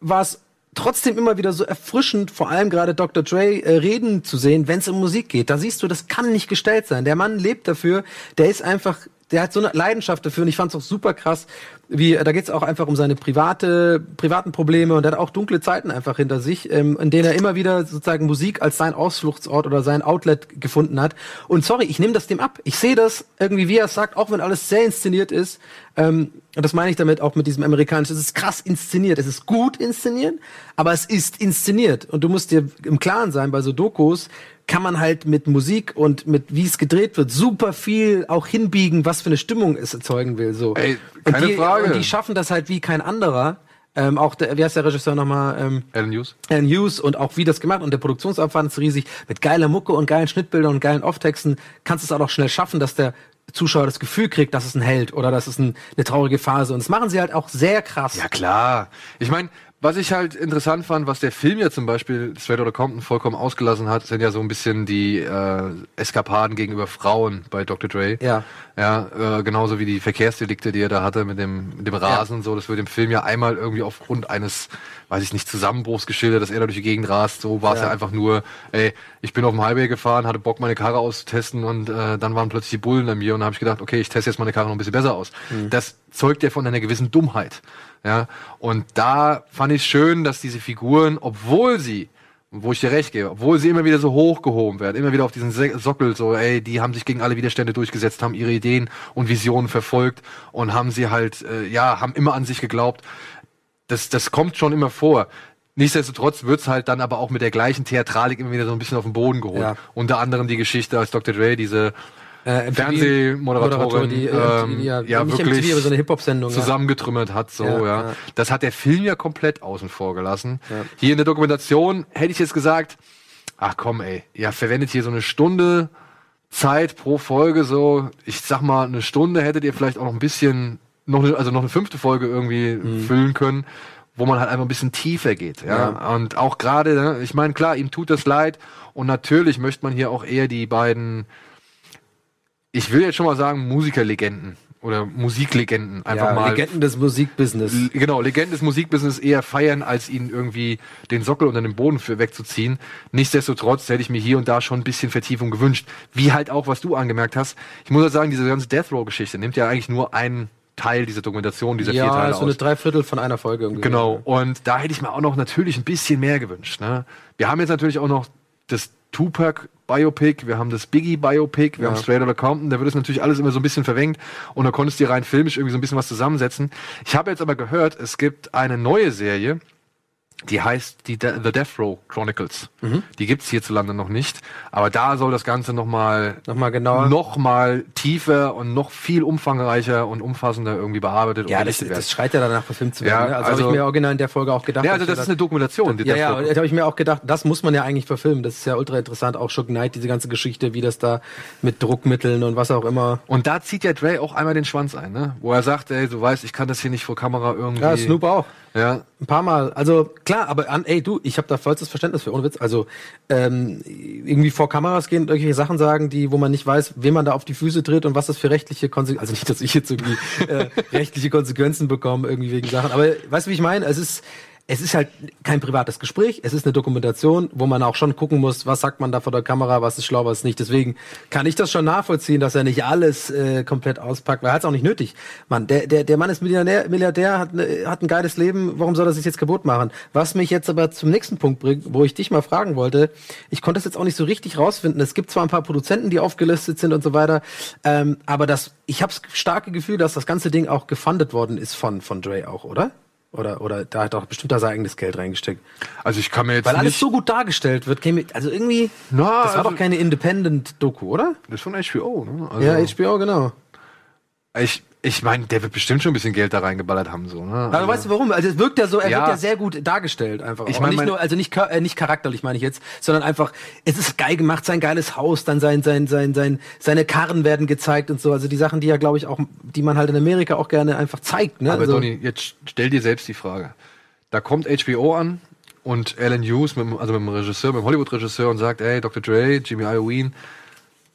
war es trotzdem immer wieder so erfrischend, vor allem gerade Dr. Dre äh, reden zu sehen, wenn es um Musik geht. Da siehst du, das kann nicht gestellt sein. Der Mann lebt dafür, der ist einfach, der hat so eine Leidenschaft dafür und ich fand es auch super krass, wie äh, da geht es auch einfach um seine private, privaten Probleme und er hat auch dunkle Zeiten einfach hinter sich, ähm, in denen er immer wieder sozusagen Musik als sein Ausfluchtsort oder sein Outlet gefunden hat. Und sorry, ich nehme das dem ab. Ich sehe das irgendwie, wie er es sagt, auch wenn alles sehr inszeniert ist. Ähm, und das meine ich damit auch mit diesem amerikanischen. Es ist krass inszeniert. Es ist gut inszeniert, aber es ist inszeniert. Und du musst dir im Klaren sein, bei so Dokus kann man halt mit Musik und mit wie es gedreht wird super viel auch hinbiegen, was für eine Stimmung es erzeugen will. So. Ey, und keine die, Frage. Und die schaffen das halt wie kein anderer. Ähm, auch der, wie heißt der Regisseur nochmal? Ähm, Alan News. Alan Hughes und auch wie das gemacht und der Produktionsaufwand ist riesig. Mit geiler Mucke und geilen Schnittbildern und geilen Offtexten kannst du es auch noch schnell schaffen, dass der Zuschauer das Gefühl kriegt, dass es ein Held oder dass es ein, eine traurige Phase und das machen sie halt auch sehr krass. Ja klar. Ich meine, was ich halt interessant fand, was der Film ja zum Beispiel Straight Outta Compton vollkommen ausgelassen hat, sind ja so ein bisschen die äh, Eskapaden gegenüber Frauen bei Dr. Dre. Ja. Ja, äh, genauso wie die Verkehrsdelikte, die er da hatte mit dem, mit dem Rasen und so. Das wird im Film ja einmal irgendwie aufgrund eines, weiß ich nicht, Zusammenbruchs geschildert, dass er da durch die Gegend rast. So war es Ja. ja. einfach nur, ey, ich bin auf dem Highway gefahren, hatte Bock, meine Karre auszutesten und äh, dann waren plötzlich die Bullen an mir und da habe ich gedacht, okay, ich teste jetzt meine Karre noch ein bisschen besser aus. Mhm. Das zeugt ja von einer gewissen Dummheit. Ja, und da fand ich schön, dass diese Figuren, obwohl sie wo ich dir recht gebe, obwohl sie immer wieder so hochgehoben werden, immer wieder auf diesen Se- Sockel, so, ey, die haben sich gegen alle Widerstände durchgesetzt, haben ihre Ideen und Visionen verfolgt und haben sie halt, äh, ja, haben immer an sich geglaubt. Das, das kommt schon immer vor. Nichtsdestotrotz wird's halt dann aber auch mit der gleichen Theatralik immer wieder so ein bisschen auf den Boden geholt. Ja. Unter anderem die Geschichte, als Dr. Dre diese Äh, Fernsehmoderatorin, die, äh, ähm, die, ja, ja, nicht wirklich MTV, aber so eine Hip-Hop-Sendung. Ja. zusammengetrümmert hat, so, Ja, ja, ja. Das hat der Film ja komplett außen vor gelassen. Hier in der Dokumentation hätte ich jetzt gesagt, ach komm, ey, ihr verwendet hier so eine Stunde Zeit pro Folge, so, ich sag mal, eine Stunde hättet ihr vielleicht auch noch ein bisschen, noch eine, also noch eine fünfte Folge irgendwie Mhm. füllen können, wo man halt einfach ein bisschen tiefer geht, ja. Und auch gerade, ne, ich meine, klar, ihm tut das leid und natürlich möchte man hier auch eher die beiden ich will jetzt schon mal sagen, Musikerlegenden oder Musiklegenden einfach ja, mal. Legenden des Musikbusiness. L- Genau, Legenden des Musikbusiness eher feiern, als ihnen irgendwie den Sockel unter den Boden für wegzuziehen. Nichtsdestotrotz hätte ich mir hier und da schon ein bisschen Vertiefung gewünscht. Wie halt auch, was du angemerkt hast. Ich muss halt sagen, diese ganze Death Row-Geschichte nimmt ja eigentlich nur einen Teil dieser Dokumentation, dieser vier Ja, Teile so eine aus. Dreiviertel von einer Folge irgendwie. Genau. Und da hätte ich mir auch noch natürlich ein bisschen mehr gewünscht. Ne? Wir haben jetzt natürlich auch noch das Tupac Biopic, wir haben das Biggie Biopic, wir Ja. haben Straight Outta Compton, da wird es natürlich alles immer so ein bisschen verwenkt und da konntest du dir rein filmisch irgendwie so ein bisschen was zusammensetzen. Ich habe jetzt aber gehört, es gibt eine neue Serie, die heißt die De The Death Row Chronicles. Mhm. Die gibt's hierzulande noch nicht, aber da soll das Ganze nochmal Nochmal genauer. noch mal tiefer und noch viel umfangreicher und umfassender irgendwie bearbeitet ja, und das, werden. das schreit ja danach verfilmt zu werden. Ja, ne? Also, habe also- ich mir original in der Folge auch gedacht. Ja, also das ist eine Dokumentation. die Ja, ja, da habe ich mir auch gedacht, das muss man ja eigentlich verfilmen. Das ist ja ultra interessant, auch Shook Knight, diese ganze Geschichte, wie das da mit Druckmitteln und was auch immer. Und da zieht ja Dre auch einmal den Schwanz ein, ne? Wo er sagt, ey, du weißt, ich kann das hier nicht vor Kamera irgendwie. Ja, Snoop auch. Ja, Ein paar Mal. Also klar, aber an, ey du, ich habe da vollstes Verständnis für, ohne Witz. Also ähm, irgendwie vor Kameras gehen und irgendwelche Sachen sagen, die, wo man nicht weiß, wem man da auf die Füße tritt und was das für rechtliche Konsequenzen, also nicht, dass ich jetzt irgendwie äh, rechtliche Konsequenzen bekomme, irgendwie wegen Sachen. Aber weißt du, wie ich meine? Es ist es ist halt kein privates Gespräch, es ist eine Dokumentation, wo man auch schon gucken muss, was sagt man da vor der Kamera, was ist schlau, was nicht. Deswegen kann ich das schon nachvollziehen, dass er nicht alles äh, komplett auspackt, weil er hat es auch nicht nötig. Mann, der, der, der Mann ist Milliardär, Milliardär hat, ne, hat ein geiles Leben, warum soll er sich jetzt kaputt machen? Was mich jetzt aber zum nächsten Punkt bringt, wo ich dich mal fragen wollte, ich konnte es jetzt auch nicht so richtig rausfinden. Es gibt zwar ein paar Produzenten, die aufgelistet sind und so weiter, ähm, aber das, ich habe das starke Gefühl, dass das ganze Ding auch gefundet worden ist von, von Dre auch, oder? Oder, oder da hat auch bestimmt da sein eigenes Geld reingesteckt. Also ich kann mir jetzt Weil alles nicht... so gut dargestellt wird, käme, also irgendwie, Na, das war also- doch keine Independent-Doku, oder? das ist von HBO, ne? Also, Ja, HBO, genau. Ich, ich meine, der wird bestimmt schon ein bisschen Geld da reingeballert haben, so, ne? Aber weißt du warum? Also es wirkt ja so, er Ja. wird ja sehr gut dargestellt einfach. Ich Ich mein, meine, nicht mein- nur, also nicht, äh, nicht charakterlich meine ich jetzt, sondern einfach, es ist geil gemacht, sein geiles Haus, dann sein, sein, sein, sein, seine Karren werden gezeigt und so. Also die Sachen, die ja, glaube ich, auch, die man halt in Amerika auch gerne einfach zeigt, ne? Aber also, Donny, jetzt stell dir selbst die Frage. Da kommt HBO an und Alan Hughes, mit, also mit dem Regisseur, mit dem Hollywood-Regisseur und sagt, ey, Dr. Dre, Jimmy Iovine,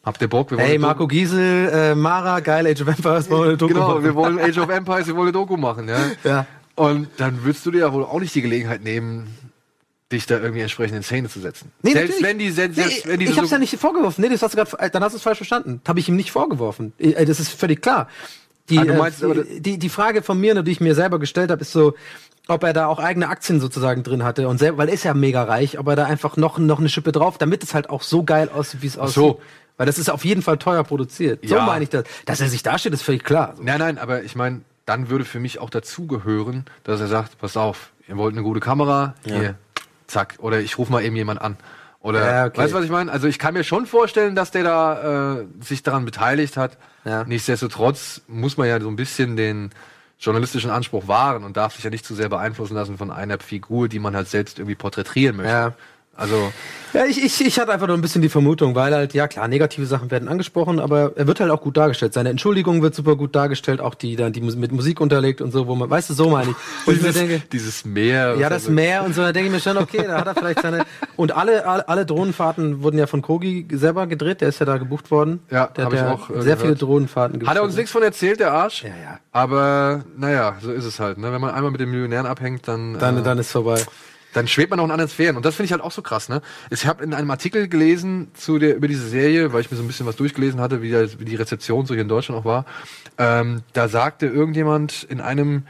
habt ihr Bock? Wir Hey, Marco Doku- Giesel, äh, Mara, geil, Age of Empires, wollen wir eine Doku Genau, machen. wir wollen Age of Empires, wir wollen eine Doku machen, ja. Ja. Und dann würdest du dir ja wohl auch nicht die Gelegenheit nehmen, dich da irgendwie entsprechend in Szene zu setzen. Nee, selbst natürlich. wenn die, selbst, selbst nee, wenn die ich so- hab's ja nicht vorgeworfen. Nee, das hast du grad, dann hast du es falsch verstanden. Habe ich ihm nicht vorgeworfen. Äh, Das ist völlig klar. Die, Ah, meinst äh, die, die, die Frage von mir, die ich mir selber gestellt habe, ist so, ob er da auch eigene Aktien sozusagen drin hatte und selber, weil er ist ja mega reich, ob er da einfach noch, noch eine Schippe drauf, damit es halt auch so geil aussieht, wie es aussieht. so. Weil das ist auf jeden Fall teuer produziert. So Ja. meine ich das. Dass er sich dasteht, ist völlig klar. Nein, nein, aber ich meine, dann würde für mich auch dazugehören, dass er sagt, pass auf, ihr wollt eine gute Kamera, hier, zack. Oder ich rufe mal eben jemand an. Oder, Ja, okay. weißt du, was ich meine? Also ich kann mir schon vorstellen, dass der da äh, sich daran beteiligt hat. Ja. Nichtsdestotrotz muss man ja so ein bisschen den journalistischen Anspruch wahren und darf sich ja nicht zu sehr beeinflussen lassen von einer Figur, die man halt selbst irgendwie porträtieren möchte. Ja. Also, Ja, ich, ich, ich hatte einfach nur ein bisschen die Vermutung, weil halt, ja klar, negative Sachen werden angesprochen, aber er wird halt auch gut dargestellt. Seine Entschuldigung wird super gut dargestellt, auch die dann, die mit Musik unterlegt und so, wo man, weißt du, so meine ich. Ich mir dieses, denke, dieses Meer. ja, das also- Meer und so, da denke ich mir schon, okay, da hat er vielleicht seine. Und alle, alle, alle Drohnenfahrten wurden ja von Kogi selber gedreht, der ist ja da gebucht worden. Ja, der hat ich ja auch, äh, sehr gehört. viele Drohnenfahrten Hat er uns nichts von erzählt, der Arsch? Ja, ja. Aber naja, so ist es halt. Ne? Wenn man einmal mit den Millionären abhängt, dann, Dann, äh, dann ist vorbei. Dann schwebt man auch in anderen Sphären. Und das finde ich halt auch so krass. Ne? Ich habe in einem Artikel gelesen zu der, über diese Serie, weil ich mir so ein bisschen was durchgelesen hatte, wie, der, wie die Rezeption so hier in Deutschland auch war. Ähm, da sagte irgendjemand in einem,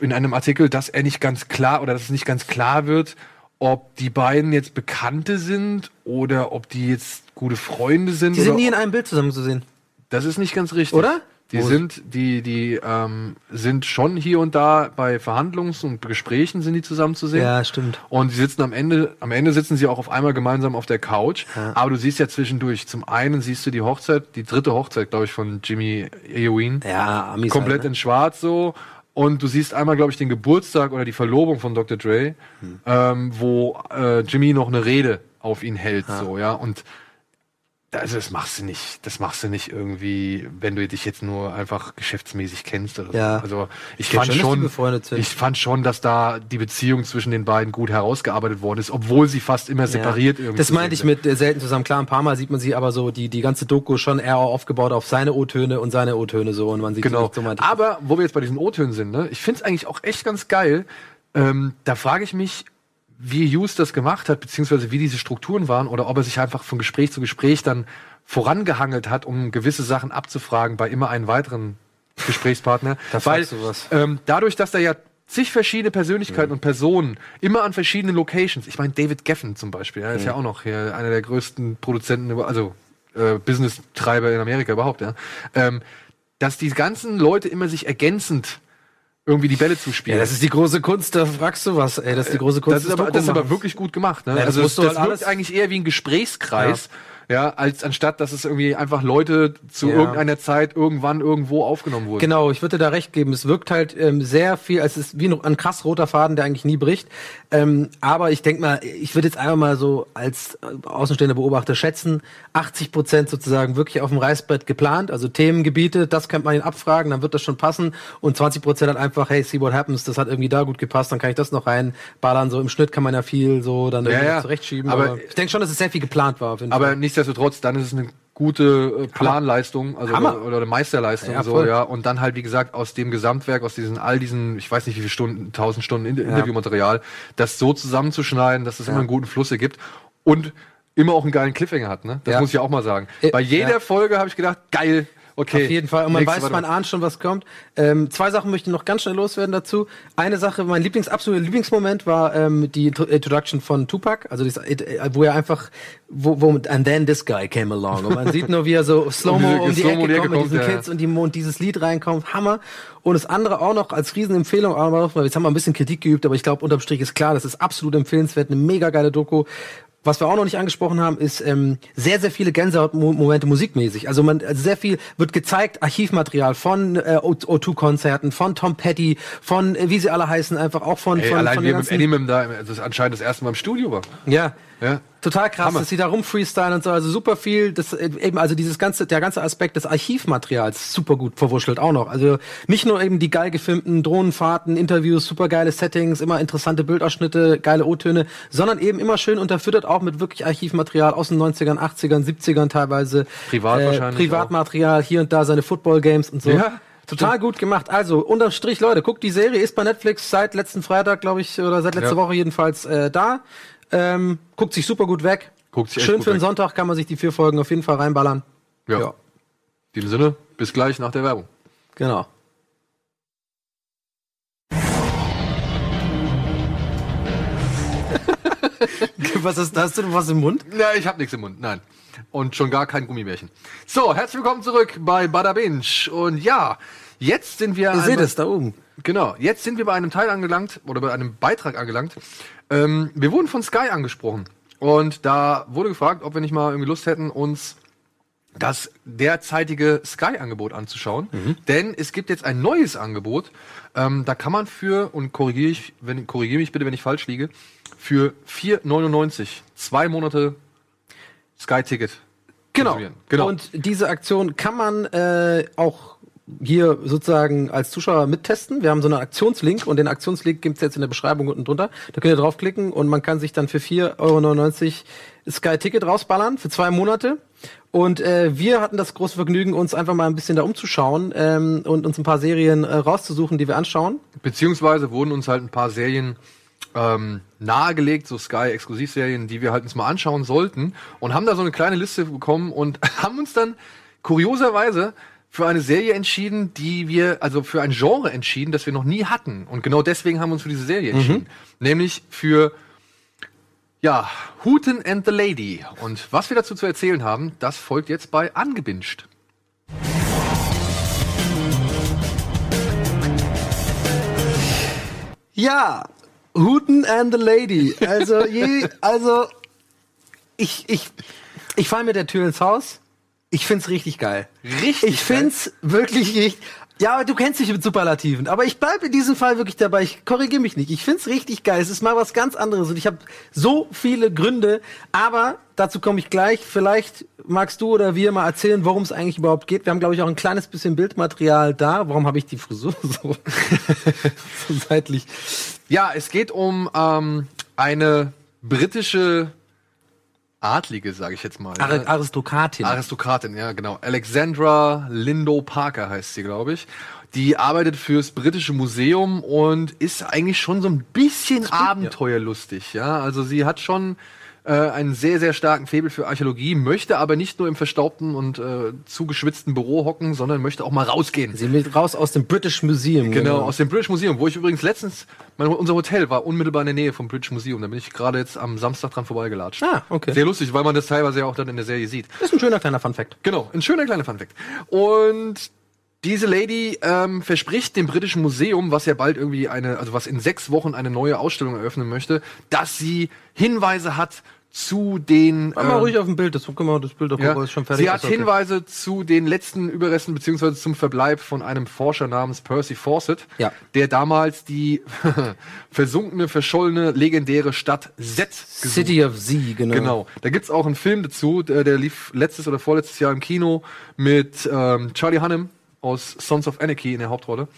in einem Artikel, dass er nicht ganz klar oder dass es nicht ganz klar wird, ob die beiden jetzt Bekannte sind oder ob die jetzt gute Freunde sind. Die sind nie in einem Bild zusammen zu sehen. das ist nicht ganz richtig. Oder? Die Wo- sind, die, die ähm, sind schon hier und da bei Verhandlungs- und Gesprächen sind die zusammen zu sehen. Ja, stimmt. Und die sitzen am Ende, am Ende sitzen sie auch auf einmal gemeinsam auf der Couch. Ja. Aber du siehst ja zwischendurch, zum einen siehst du die Hochzeit, die dritte Hochzeit, glaube ich, von Jimmy Iovine. Ja, Amis komplett halt, ne? in schwarz so. Und du siehst einmal, glaube ich, den Geburtstag oder die Verlobung von Dr. Dre, Hm. ähm, wo äh, Jimmy noch eine Rede auf ihn hält, so, ja. Und also das machst du nicht, das machst du nicht irgendwie, wenn du dich jetzt nur einfach geschäftsmäßig kennst oder Ja. so. Also ich glaub fand schon, ich fand schon, dass da die Beziehung zwischen den beiden gut herausgearbeitet worden ist, obwohl sie fast immer separiert ja. irgendwie. Das meinte ich mit äh, selten zusammen. Klar, ein paar Mal sieht man sie, aber so die, die ganze Doku schon eher aufgebaut auf seine O-Töne und seine O-Töne so und man sieht Genau. so, ich. Aber wo wir jetzt bei diesen O-Tönen sind, ne, ich finde es eigentlich auch echt ganz geil. Ähm, da frage ich mich, wie Hughes das gemacht hat, beziehungsweise wie diese Strukturen waren, oder ob er sich einfach von Gespräch zu Gespräch dann vorangehangelt hat, um gewisse Sachen abzufragen bei immer einem weiteren Gesprächspartner. Da Weil ähm, dadurch, dass da ja zig verschiedene Persönlichkeiten und Personen immer an verschiedenen Locations, ich meine David Geffen zum Beispiel, ja, ist ja auch noch hier einer der größten Produzenten, also äh, Business-Treiber in Amerika überhaupt, ja, ähm, dass die ganzen Leute immer sich ergänzend irgendwie die Bälle zuspielen. ja, das ist die große Kunst, da fragst du was, ey, das ist die große Kunst. Das ist, aber, das ist aber wirklich gut gemacht. Ne? Ja, das also das, das halt wirkt eigentlich eher wie ein Gesprächskreis, ja. Als anstatt, dass es irgendwie einfach Leute zu Ja. irgendeiner Zeit irgendwann irgendwo aufgenommen wurden. Genau, ich würde da recht geben. Es wirkt halt ähm, sehr viel, es ist wie noch ein krass roter Faden, der eigentlich nie bricht. Ähm, aber ich denke mal, ich würde jetzt einfach mal so als äh, außenstehender Beobachter schätzen, 80 Prozent sozusagen wirklich auf dem Reißbrett geplant, also Themengebiete, das könnte man ihn abfragen, dann wird das schon passen. Und 20 Prozent halt einfach, hey, see what happens, das hat irgendwie da gut gepasst, dann kann ich das noch reinballern. So im Schnitt kann man ja viel so dann irgendwie ja. zurechtschieben. Aber- Aber, ich denke schon, dass es sehr viel geplant war. Auf jeden Aber Fall. Nichtsdestotrotz, dann ist es eine gute äh, Planleistung, also Hammer. oder, eine Meisterleistung, Ja, so, ja. Und dann halt, wie gesagt, aus dem Gesamtwerk, aus diesen, all diesen, ich weiß nicht wie viele Stunden, tausend Stunden Inter Interviewmaterial, das so zusammenzuschneiden, dass es immer einen guten Fluss ergibt und immer auch einen geilen Cliffhanger hat, ne? Das Ja. muss ich auch mal sagen. Äh, Bei jeder ja. Folge habe ich gedacht, geil, Okay. Auf jeden Fall. Und man Nächste, weiß, man ahnt schon, was kommt. Ähm, zwei Sachen möchte ich noch ganz schnell loswerden dazu. Eine Sache, mein Lieblings, absoluter Lieblingsmoment war ähm, die Intro- Introduction von Tupac, also das, äh, wo er einfach, wo, wo and then this guy came along und man sieht nur, wie er so Slow-Mo um die Slow-mo Ecke kommt mit diesen ja. Kids und, die, und dieses Lied reinkommt, Hammer. Und das andere auch noch als Riesenempfehlung, aber jetzt haben wir ein bisschen Kritik geübt, aber ich glaube, unterm Strich ist klar, das ist absolut empfehlenswert, eine mega geile Doku. Was wir auch noch nicht angesprochen haben, ist ähm, sehr, sehr viele Gänsehautmomente musikmäßig. Also man also sehr viel wird gezeigt, Archivmaterial von äh, O2-Konzerten, von Tom Petty, von äh, wie sie alle heißen, einfach auch von, Ey, von, allein von er mit Eminem da, das ist anscheinend das erste Mal im Studio war. ja. Ja. Total krass, Hammer. dass sie da rum freestylen und so, also super viel, das äh, eben, also dieses ganze, der ganze Aspekt des Archivmaterials super gut verwurschtelt auch noch. Also nicht nur eben die geil gefilmten Drohnenfahrten, Interviews, super geile Settings, immer interessante Bildausschnitte, geile O-Töne, sondern eben immer schön unterfüttert auch mit wirklich Archivmaterial aus den 90ern, 80ern, 70ern teilweise. Privat äh, wahrscheinlich Privatmaterial, hier und da seine Football-Games und so. Ja, Total gut gemacht. Also, unterm Strich, Leute, guckt die Serie, ist bei Netflix seit letzten Freitag, glaube ich, oder seit letzter Ja. Woche jedenfalls äh, da. Ähm, guckt sich super gut weg. Guckt sich Schön für den. Sonntag kann man sich die vier Folgen auf jeden Fall reinballern. Ja. Ja. In diesem Sinne, bis gleich nach der Werbung. Genau. was ist das? Hast du was im Mund? Ja, ich hab nichts im Mund, nein. Und schon gar kein Gummibärchen. So, herzlich willkommen zurück bei Bada Binge. Und ja, jetzt sind wir... Ihr seht es da oben. Genau, jetzt sind wir bei einem Teil angelangt oder bei einem Beitrag angelangt. Ähm, wir wurden von Sky angesprochen und da wurde gefragt, ob wir nicht mal irgendwie Lust hätten, uns das derzeitige Sky-Angebot anzuschauen. Denn es gibt jetzt ein neues Angebot. Ähm, da kann man für, und korrigiere ich, wenn, korrigiere mich bitte, wenn ich falsch liege, für 4,99 zwei Monate Sky-Ticket. Genau. genau. Und diese Aktion kann man äh, auch hier sozusagen als Zuschauer mittesten. Wir haben so einen Aktionslink und den Aktionslink gibt's jetzt in der Beschreibung unten drunter. Da könnt ihr draufklicken und man kann sich dann für 4,99 Euro Sky Ticket rausballern für zwei Monate. Und äh, wir hatten das große Vergnügen, uns einfach mal ein bisschen da umzuschauen ähm, und uns ein paar Serien äh, rauszusuchen, die wir anschauen. Beziehungsweise wurden uns halt ein paar Serien ähm, nahegelegt, so Sky-Exklusivserien, die wir halt uns mal anschauen sollten und haben da so eine kleine Liste bekommen und haben uns dann kurioserweise für eine Serie entschieden, die wir, also für ein Genre entschieden, das wir noch nie hatten. Und genau deswegen haben wir uns für diese Serie entschieden. Nämlich für, ja, Hooten and the Lady. Und was wir dazu zu erzählen haben, das folgt jetzt bei Angebinscht. Ja, Hooten and the Lady. Also, je, also ich, ich, ich fall mit der Tür ins Haus. Ich find's richtig geil. Richtig Ich find's wirklich richtig. Ja, aber du kennst dich mit Superlativen, aber ich bleib in diesem Fall wirklich dabei. Ich korrigiere mich nicht. Ich find's richtig geil. Es ist mal was ganz anderes und ich habe so viele Gründe, aber dazu komme ich gleich. Vielleicht magst du oder wir mal erzählen, worum es eigentlich überhaupt geht. Wir haben glaube ich auch ein kleines bisschen Bildmaterial da. Warum habe ich die Frisur so, so seitlich? Ja, es geht um ähm, eine britische Adlige, sage ich jetzt mal. Ar. Aristokratin. Aristokratin, ja, genau. Alexandra Lindo Parker heißt sie, glaube ich. Die arbeitet fürs britische Museum und ist eigentlich schon so ein bisschen abenteuerlustig, ja. Also sie hat schon äh, einen sehr, sehr starken Faible für Archäologie, möchte aber nicht nur im verstaubten und äh, zugeschwitzten Büro hocken, sondern möchte auch mal rausgehen. Sie will raus aus dem British Museum. Genau, aus dem British Museum, wo ich übrigens letztens, mein, unser Hotel war unmittelbar in der Nähe vom British Museum. Da bin ich gerade jetzt am Samstag dran vorbeigelatscht. Ah, okay. Sehr lustig, weil man das teilweise ja auch dann in der Serie sieht. Das ist ein schöner kleiner Funfact. Genau, ein schöner kleiner Funfact. Und diese Lady ähm, verspricht dem britischen Museum, was ja bald irgendwie eine, also was in sechs Wochen eine neue Ausstellung eröffnen möchte, dass sie Hinweise hat zu den. Mach mal ähm, ruhig auf dem Bild. Das, guck mal, das Bild ja, ist schon fertig. sie hat okay. Hinweise zu den letzten Überresten beziehungsweise zum Verbleib von einem Forscher namens Percy Fawcett, Ja. der damals die versunkene, verschollene, legendäre Stadt Z gesucht City of Z, genau. Genau. Da gibt's auch einen Film dazu, der, der lief letztes oder vorletztes Jahr im Kino mit ähm, Charlie Hunnam aus Sons of Anarchy in der Hauptrolle.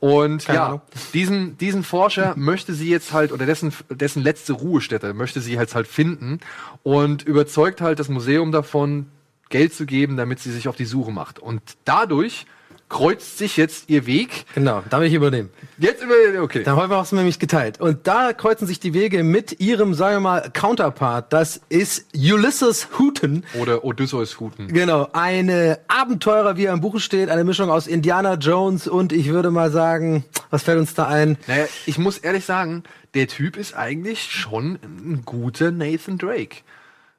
Und Mhm. Keine ja, Ahnung. diesen, diesen Forscher möchte sie jetzt halt, oder dessen, dessen letzte Ruhestätte möchte sie jetzt halt finden und überzeugt halt das Museum davon, Geld zu geben, damit sie sich auf die Suche macht. Und dadurch kreuzt sich jetzt ihr Weg. Genau, da will ich übernehmen. Jetzt über, okay. Da haben wir nämlich geteilt. Und da kreuzen sich die Wege mit ihrem, sagen wir mal, Counterpart. Das ist Ulysses Hooten. Oder Odysseus Huten. Genau, eine Abenteurer, wie er im Buche steht, eine Mischung aus Indiana Jones und ich würde mal sagen, was fällt uns da ein? Naja, ich muss ehrlich sagen, der Typ ist eigentlich schon ein guter Nathan Drake.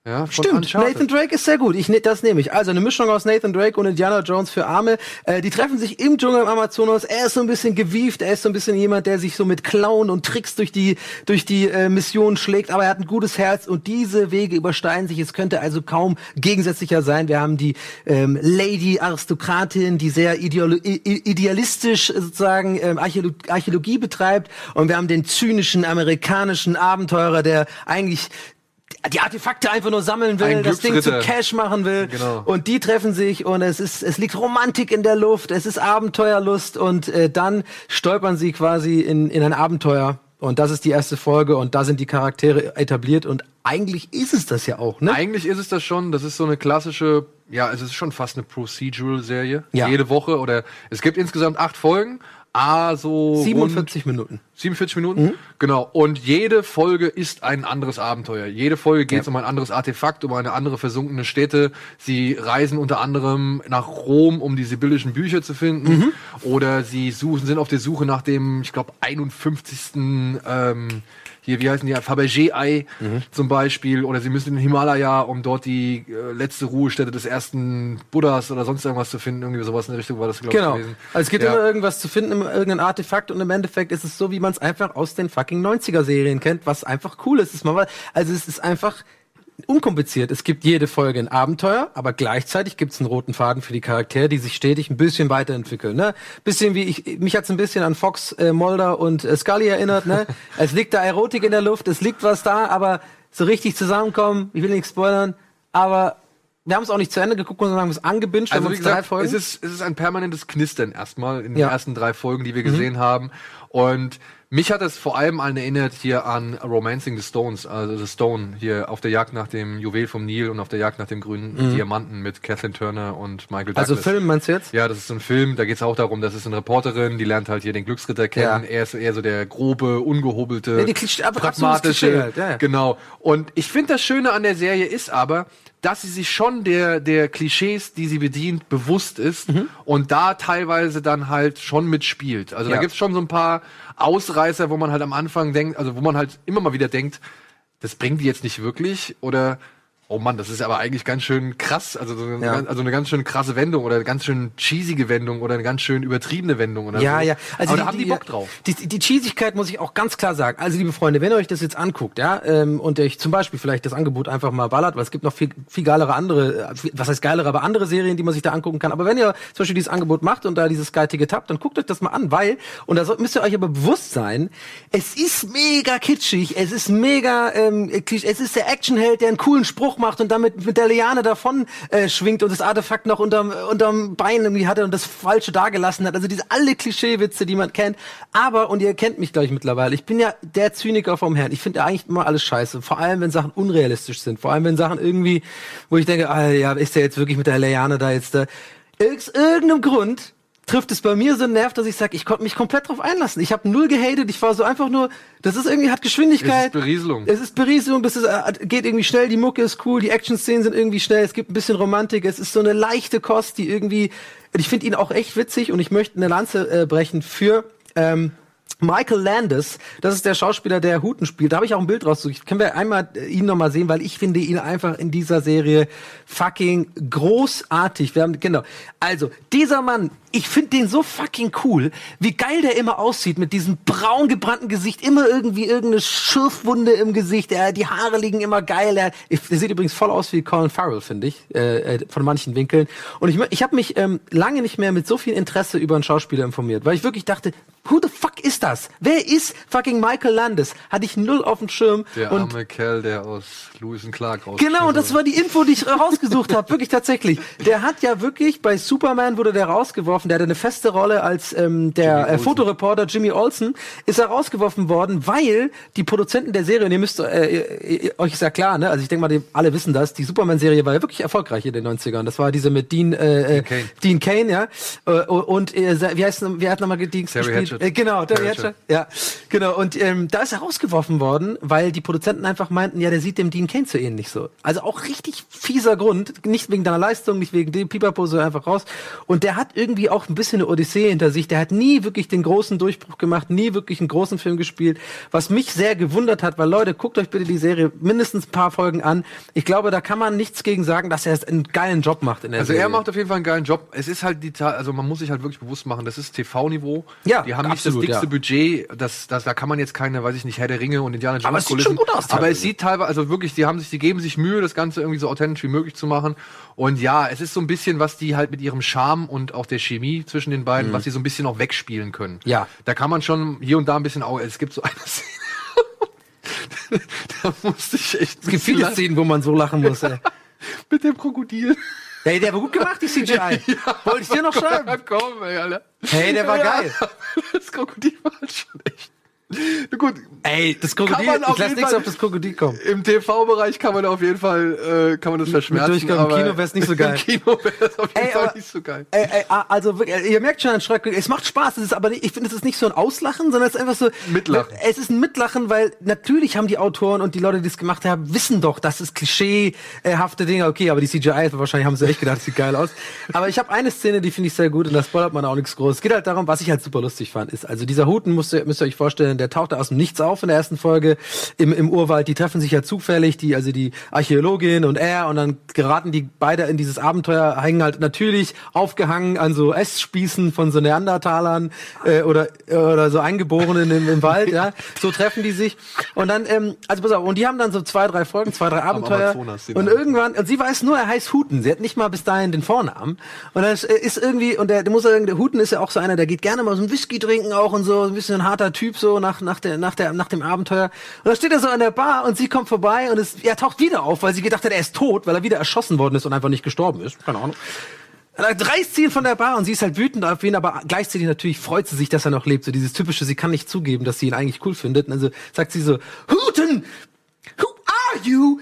Ja, Stimmt, Uncharted. Nathan Drake ist sehr gut. Ich, ne- das nehme ich. Also eine Mischung aus Nathan Drake und Indiana Jones für Arme. Äh, die treffen sich im Dschungel im Amazonas. Er ist so ein bisschen gewieft. Er ist so ein bisschen jemand, der sich so mit Clown und Tricks durch die durch die äh, Mission schlägt. Aber er hat ein gutes Herz und diese Wege übersteigen sich. Es könnte also kaum gegensätzlicher sein. Wir haben die ähm, Lady Aristokratin, die sehr ideolo idealistisch sozusagen ähm, Archäolo Archäologie betreibt, und wir haben den zynischen amerikanischen Abenteurer, der eigentlich die Artefakte einfach nur sammeln will, Ein das Ding zu. Cash machen will. Genau. Und die treffen sich und es ist, es liegt Romantik in der Luft, es ist Abenteuerlust und äh, dann stolpern sie quasi in, in ein Abenteuer. Und das ist die erste Folge und da sind die Charaktere etabliert und eigentlich ist es das ja auch, ne? Eigentlich ist es das schon, das ist so eine klassische, ja, es ist schon fast eine Procedural-Serie. Ja. Jede Woche oder es gibt insgesamt acht Folgen. Ah, so rund 47 Minuten. 47 Minuten? Genau. Und jede Folge ist ein anderes Abenteuer. Jede Folge geht es um ein anderes Artefakt, um eine andere versunkene Stätte. Sie reisen unter anderem nach Rom, um die sibyllischen Bücher zu finden. Oder sie suchen, sind auf der Suche nach dem, ich glaube, 51. Ähm, hier, wie heißen die, Fabergé-Ei zum Beispiel, oder sie müssen in den Himalaya, um dort die äh, letzte Ruhestätte des ersten Buddhas oder sonst irgendwas zu finden, irgendwie sowas in der Richtung war das, glaube ich, Genau. Also es gibt Ja. immer irgendwas zu finden, irgendein Artefakt und im Endeffekt ist es so, wie man es einfach aus den fucking 90er-Serien kennt, was einfach cool ist. Es ist mal, also es ist einfach unkompliziert. Es gibt jede Folge ein Abenteuer, aber gleichzeitig gibt es einen roten Faden für die Charaktere, die sich stetig ein bisschen weiterentwickeln. Ne? Bisschen wie ich, mich hat's ein bisschen an Fox, äh, Mulder und äh, Scully erinnert. Ne? es liegt da Erotik in der Luft, es liegt was da, aber so richtig zusammenkommen, ich will nichts spoilern, aber wir haben es auch nicht zu Ende geguckt, sondern haben es angebinged, Also wie gesagt, Folgen. es ist, es ist ein permanentes Knistern erstmal in den Ja. Mhm. ersten drei Folgen, die wir gesehen haben. Und mich hat es vor allem allen erinnert hier an Romancing the Stones, also The Stone, hier auf der Jagd nach dem Juwel vom Nil und auf der Jagd nach dem grünen Diamanten mit Kathleen Turner und Michael Douglas. Mhm. also Film meinst du jetzt? Ja, das ist ein Film, da geht es auch darum, das ist eine Reporterin, die lernt halt hier den Glücksritter kennen. Ja. Er ist eher so der grobe, ungehobelte, Ja, die absolutes pragmatische. Halt, ja, ja. Genau. Und ich finde, das Schöne an der Serie ist aber, dass sie sich schon der, der Klischees, die sie bedient, bewusst ist Mhm. und da teilweise dann halt schon mitspielt. Also Ja. da gibt's schon so ein paar Ausreißer, wo man halt am Anfang denkt, also wo man halt immer mal wieder denkt, das bringt die jetzt nicht wirklich oder oh Mann, das ist aber eigentlich ganz schön krass, also so eine, Ja. ganz- also eine ganz schön krasse Wendung oder eine ganz schön cheesige Wendung oder eine ganz schön übertriebene Wendung oder Ja, so. ja. Also aber da haben die Bock drauf. Die, die Cheesigkeit muss ich auch ganz klar sagen. Also, liebe Freunde, wenn ihr euch das jetzt anguckt, ja, ähm, und euch zum Beispiel vielleicht das Angebot einfach mal ballert, weil es gibt noch viel, viel geilere andere, äh, was heißt geilere, aber andere Serien, die man sich da angucken kann. Aber wenn ihr zum Beispiel dieses Angebot macht und da dieses Sky-Ticket habt, dann guckt euch das mal an, weil, und da müsst ihr euch aber bewusst sein, es ist mega kitschig, es ist mega, ähm, klisch- es ist der Actionheld, der einen coolen Spruch macht und damit mit der Liane davon äh, schwingt und das Artefakt noch unterm, unterm Bein irgendwie hatte und das Falsche dagelassen hat. Also diese alle Klischeewitze, die man kennt. Aber, und ihr kennt mich, glaube ich, mittlerweile, ich bin ja der Zyniker vom Herrn. Ich finde ja eigentlich immer alles scheiße. Vor allem, wenn Sachen unrealistisch sind. Vor allem, wenn Sachen irgendwie, wo ich denke, ah, ja, ist der jetzt wirklich mit der Liane da jetzt da? Aus irgendeinem Grund trifft es bei mir so einen Nerv, dass ich sage, ich konnte mich komplett drauf einlassen. Ich habe null gehatet, ich war so einfach nur, das ist irgendwie, hat Geschwindigkeit. Es ist Berieselung. Es ist Berieselung, das ist, äh, geht irgendwie schnell, die Mucke ist cool, die Action-Szenen sind irgendwie schnell, es gibt ein bisschen Romantik, es ist so eine leichte Kost, die irgendwie, ich finde ihn auch echt witzig und ich möchte eine Lanze äh, brechen für ähm, Michael Landis, das ist der Schauspieler, der Huten spielt. Da habe ich auch ein Bild rausgesucht. Können wir einmal äh, ihn noch mal sehen, weil ich finde ihn einfach in dieser Serie fucking großartig. Wir haben genau. Also dieser Mann, ich finde den so fucking cool, wie geil der immer aussieht mit diesem braun gebrannten Gesicht, immer irgendwie irgendeine Schürfwunde im Gesicht. Er, die Haare liegen immer geil. Er, er sieht übrigens voll aus wie Colin Farrell, finde ich, äh, äh, von manchen Winkeln. Und ich, ich habe mich ähm, lange nicht mehr mit so viel Interesse über einen Schauspieler informiert, weil ich wirklich dachte, who the fuck ist das? Wer ist fucking Michael Landes? Hatte ich null auf dem Schirm. Der und arme Kerl, der aus Lewis and Clark raus. Genau, das war die Info, die ich rausgesucht habe. Wirklich tatsächlich. Der hat ja wirklich, bei Superman wurde der rausgeworfen, der hatte eine feste Rolle als ähm, der Jimmy äh. Fotoreporter Jimmy Olsen, ist er rausgeworfen worden, weil die Produzenten der Serie, und ihr müsst, äh, ihr, ihr, euch ist ja klar, ne? Also ich denke mal, die, alle wissen das, die Superman-Serie war ja wirklich erfolgreich in den 90ern. Das war diese mit Dean, äh, äh, Cain. Dean Kane, ja. Äh, und äh, wie heißt wie hat nochmal Dean Terry gespielt? Hatchett. Äh, genau, Terry Hatchett. Ja, genau. Und ähm, da ist er rausgeworfen worden, weil die Produzenten einfach meinten, ja, der sieht dem Dean Kane zu ähnlich so. Also auch richtig fieser Grund, nicht wegen deiner Leistung, nicht wegen dem Pipapo, so einfach raus. Und der hat irgendwie auch ein bisschen eine Odyssee hinter sich. Der hat nie wirklich den großen Durchbruch gemacht, nie wirklich einen großen Film gespielt. Was mich sehr gewundert hat, weil Leute, guckt euch bitte die Serie mindestens ein paar Folgen an. Ich glaube, da kann man nichts gegen sagen, dass er einen geilen Job macht in der Also Serie. er macht auf jeden Fall einen geilen Job. Es ist halt die, also man muss sich halt wirklich bewusst machen, das ist TV-Niveau. Ja, die haben absolut, nicht das dickste ja. Budget. Das, das, da kann man jetzt keine, weiß ich nicht, Herr der Ringe und Indiana Jones Aber es sieht Kulissen- schon gut aus Aber teilweise. es sieht teilweise, also wirklich, die haben sich, die geben sich Mühe, das Ganze irgendwie so authentisch wie möglich zu machen. Und ja, es ist so ein bisschen, was die halt mit ihrem Charme und auch der Chemie zwischen den beiden, was die so ein bisschen auch wegspielen können. Mhm. Ja. Da kann man schon hier und da ein bisschen, auch, es gibt so eine Szene. da musste ich echt. es gibt viele Szenen, wo man so lachen muss. Ey. mit dem Krokodil. Hey, der war gut gemacht, die CGI. Wollte ich dir noch schreiben? Komm, ey, Alter. Hey, der war Ja, geil. Das Krokodil war halt schon echt. Na gut, Ey, das Krokodil, Kann man auf ich lass nichts Fall- auf das Krokodil kommen. im TV-Bereich kann man auf jeden Fall, äh, kann man das verschmerzen. Durchgang, im Kino wär's nicht so geil. Im Kino wäre es auf jeden Ey, Fall aber- nicht so geil. Ey, ey, also wirklich, ihr merkt schon an Schreck, es macht Spaß, es ist aber nicht, ich finde, es ist nicht so ein Auslachen, sondern es ist einfach so Mitlachen. Es ist ein Mitlachen, weil natürlich haben die Autoren und die Leute, die es gemacht haben, wissen doch, das ist klischeehafte Dinge. Okay, aber die CGI wahrscheinlich haben sie echt gedacht, das sieht geil aus. Aber ich habe eine Szene, die finde ich sehr gut und da spoilert man auch nichts groß. Es geht halt darum, was ich halt super lustig fand, ist also dieser Huten müsst ihr, müsst ihr euch vorstellen, der tauchte aus dem Nichts auf in der ersten Folge im, im Urwald. Die treffen sich ja zufällig, die also die Archäologin und er und dann geraten die beide in dieses Abenteuer, hängen halt natürlich aufgehangen an so Essspießen von so Neandertalern äh, oder oder so Eingeborenen im, im Wald, ja. So treffen die sich und dann ähm, also pass auf und die haben dann so zwei drei Folgen, zwei drei Abenteuer und irgendwann und sie weiß nur, er heißt Huten. Sie hat nicht mal bis dahin den Vornamen und das ist irgendwie und der, der muss sagen, der Huten ist ja auch so einer, der geht gerne mal so ein Whisky trinken auch und so ein bisschen ein harter Typ so nach nach der nach der nach dem Abenteuer und da steht er so an der Bar und sie kommt vorbei und es, er taucht wieder auf, weil sie gedacht hat, er ist tot, weil er wieder erschossen worden ist und einfach nicht gestorben ist. Keine Ahnung. Dann reißt ihn von der Bar und sie ist halt wütend auf ihn, aber gleichzeitig natürlich freut sie sich, dass er noch lebt. So dieses typische, sie kann nicht zugeben, dass sie ihn eigentlich cool findet. Und also sagt sie so, Huten, who are you?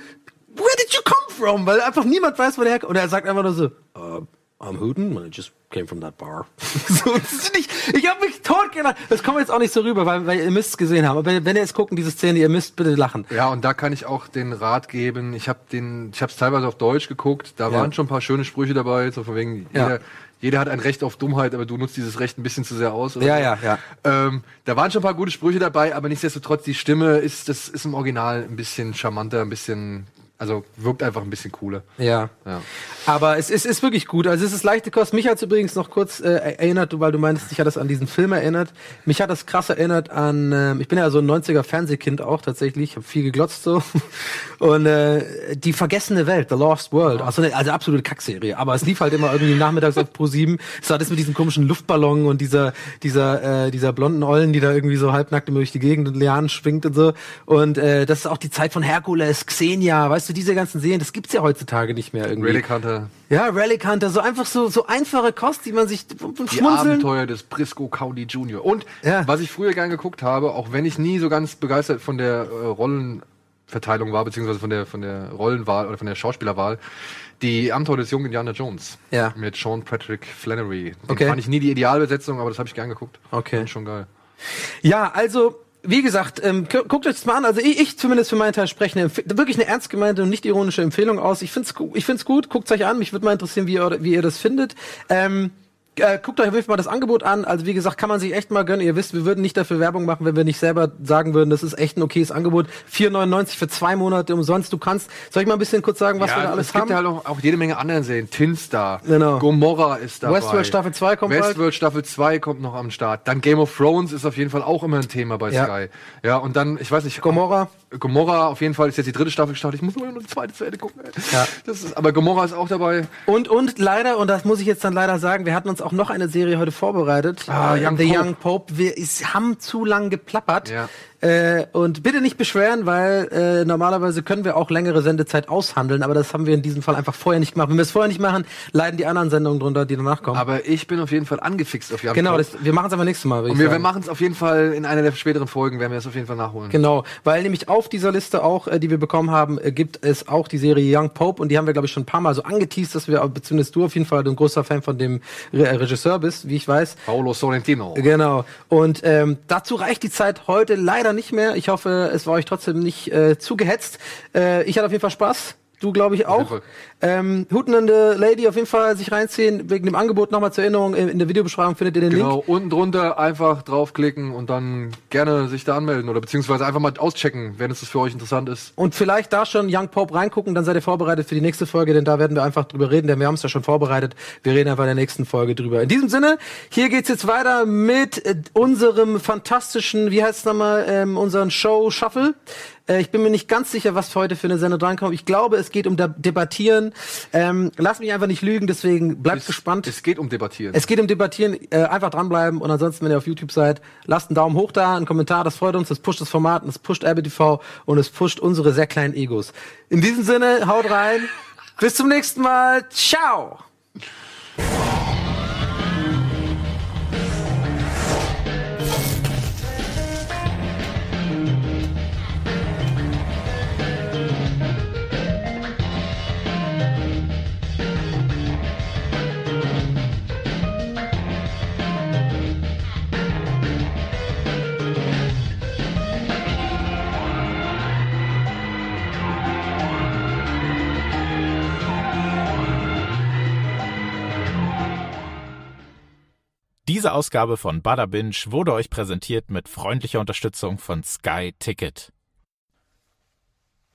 Where did you come from? Weil einfach niemand weiß, wo der herkommt. Und er sagt einfach nur so, uh, I'm Huten, I just came from that bar. so, nicht, ich habe mich totgelacht. Das kommt jetzt auch nicht so rüber, weil, weil ihr müsst es gesehen haben. Aber wenn, wenn ihr jetzt gucken, diese Szene, ihr müsst bitte lachen. Ja, und da kann ich auch den Rat geben. Ich habe den, ich habe es teilweise auf Deutsch geguckt. Da Ja. waren schon ein paar schöne Sprüche dabei, so von wegen Ja. jeder, jeder hat ein Recht auf Dummheit, aber du nutzt dieses Recht ein bisschen zu sehr aus. oder Ja, so. ja, ja. Ähm, da waren schon ein paar gute Sprüche dabei, aber nichtsdestotrotz die Stimme ist, das ist im Original ein bisschen charmanter, ein bisschen, also wirkt einfach ein bisschen cooler. Ja. Ja. Aber es ist, ist wirklich gut. Also es ist leichte Kost. Mich hat es übrigens noch kurz äh, erinnert, weil du meinst, dich hat das an diesen Film erinnert. Mich hat das krass erinnert an, ähm, ich bin ja so ein 90er Fernsehkind auch tatsächlich. Ich habe viel geglotzt so. Und äh, die vergessene Welt, The Lost World. Also, eine, also absolute Kackserie. Aber es lief halt immer irgendwie nachmittags auf Pro 7. Es war das mit diesem komischen Luftballon und dieser, dieser, äh, dieser blonden Ollen, die da irgendwie so halbnackt immer durch die Gegend und Lianen schwingt und so. Und äh, das ist auch die Zeit von Herkules, Xenia, weißt du, diese ganzen Serien, das gibt's ja heutzutage nicht mehr irgendwie. Relic Hunter, Ja, Relic Hunter, so einfach so, so einfache Kost, die man sich vom die Schmunzeln. Abenteuer des Briscoe County Jr. Und Ja. was ich früher gern geguckt habe, auch wenn ich nie so ganz begeistert von der äh, Rollenverteilung war, beziehungsweise von der, von der Rollenwahl oder von der Schauspielerwahl, die Abenteuer des jungen Indiana Jones. Ja. Mit Sean Patrick Flannery. Den Okay. fand ich nie die Idealbesetzung, aber das habe ich gern geguckt. Okay. Fand schon geil. Ja, also, wie gesagt, ähm, gu- guckt euch das mal an. Also ich, ich zumindest für meinen Teil spreche eine, wirklich eine ernst gemeinte und nicht ironische Empfehlung aus. Ich find's, ich find's gut, guckt's euch an. Mich würde mal interessieren, wie ihr, wie ihr das findet. Ähm, äh, guckt euch auf jeden Fall mal das Angebot an. Also wie gesagt, kann man sich echt mal gönnen. Ihr wisst, wir würden nicht dafür Werbung machen, wenn wir nicht selber sagen würden, das ist echt ein okayes Angebot. 4,99 für zwei Monate umsonst. Du kannst, soll ich mal ein bisschen kurz sagen, was wir da alles es gibt haben? ja halt auch, auch jede Menge anderen Serien. Tinstar, Genau. Gomorra ist dabei. Westworld Staffel 2 kommt bald. Westworld Staffel 2 kommt noch am Start. Dann Game of Thrones ist auf jeden Fall auch immer ein Thema bei Ja. Sky. Ja, und dann, ich weiß nicht, Gomorra. Gomorra auf jeden Fall ist jetzt die dritte Staffel gestartet. Ich muss nur die zweite zu Ende gucken. Ey. Ja. Das ist, aber Gomorra ist auch dabei. Und, und leider, und das muss ich jetzt dann leider sagen, wir hatten uns auch noch eine Serie heute vorbereitet. Ah, Young The Pope. Young Pope. Wir ist, haben zu lang geplappert. Ja. Äh, und bitte nicht beschweren, weil äh, normalerweise können wir auch längere Sendezeit aushandeln, aber das haben wir in diesem Fall einfach vorher nicht gemacht. Wenn wir es vorher nicht machen, leiden die anderen Sendungen drunter, die danach kommen. Aber ich bin auf jeden Fall angefixt auf Young genau, das, wir machen es aber nächstes Mal. Und wir, wir machen es auf jeden Fall in einer der späteren Folgen, werden wir es auf jeden Fall nachholen. Genau, weil nämlich auf dieser Liste auch, äh, die wir bekommen haben, äh, gibt es auch die Serie Young Pope und die haben wir, glaube ich, schon ein paar Mal so angeteased, dass wir, beziehungsweise du auf jeden Fall ein großer Fan von dem Re äh, Regisseur bist, wie ich weiß. Paolo Sorrentino. Genau. Und ähm, dazu reicht die Zeit heute leider nicht mehr. Ich hoffe, es war euch trotzdem nicht äh, zu gehetzt. Äh, ich hatte auf jeden Fall Spaß. Du, glaube ich, auch. Ähm, the Lady auf jeden Fall sich reinziehen. Wegen dem Angebot nochmal zur Erinnerung. In, in der Videobeschreibung findet ihr den Link. Genau, unten drunter einfach draufklicken und dann gerne sich da anmelden oder beziehungsweise einfach mal auschecken, wenn es das für euch interessant ist. Und vielleicht da schon Young Pope reingucken, dann seid ihr vorbereitet für die nächste Folge, denn da werden wir einfach drüber reden, denn wir haben es ja schon vorbereitet. Wir reden einfach in der nächsten Folge drüber. In diesem Sinne, hier geht's jetzt weiter mit äh, unserem fantastischen, wie heißt es nochmal, ähm, unseren Show Shuffle. Äh, ich bin mir nicht ganz sicher, was heute für eine Sendung drankommt. Ich glaube, es geht um Debattieren. Ähm, lass mich einfach nicht lügen, deswegen bleibt gespannt. Es geht um Debattieren. Es geht um Debattieren, äh, einfach dranbleiben und ansonsten, wenn ihr auf YouTube seid, lasst einen Daumen hoch da, einen Kommentar, das freut uns, das pusht das Format, und das pusht RBTV und es pusht unsere sehr kleinen Egos. In diesem Sinne, haut rein, bis zum nächsten Mal, ciao! Diese Ausgabe von Bada Binge wurde euch präsentiert mit freundlicher Unterstützung von Sky Ticket.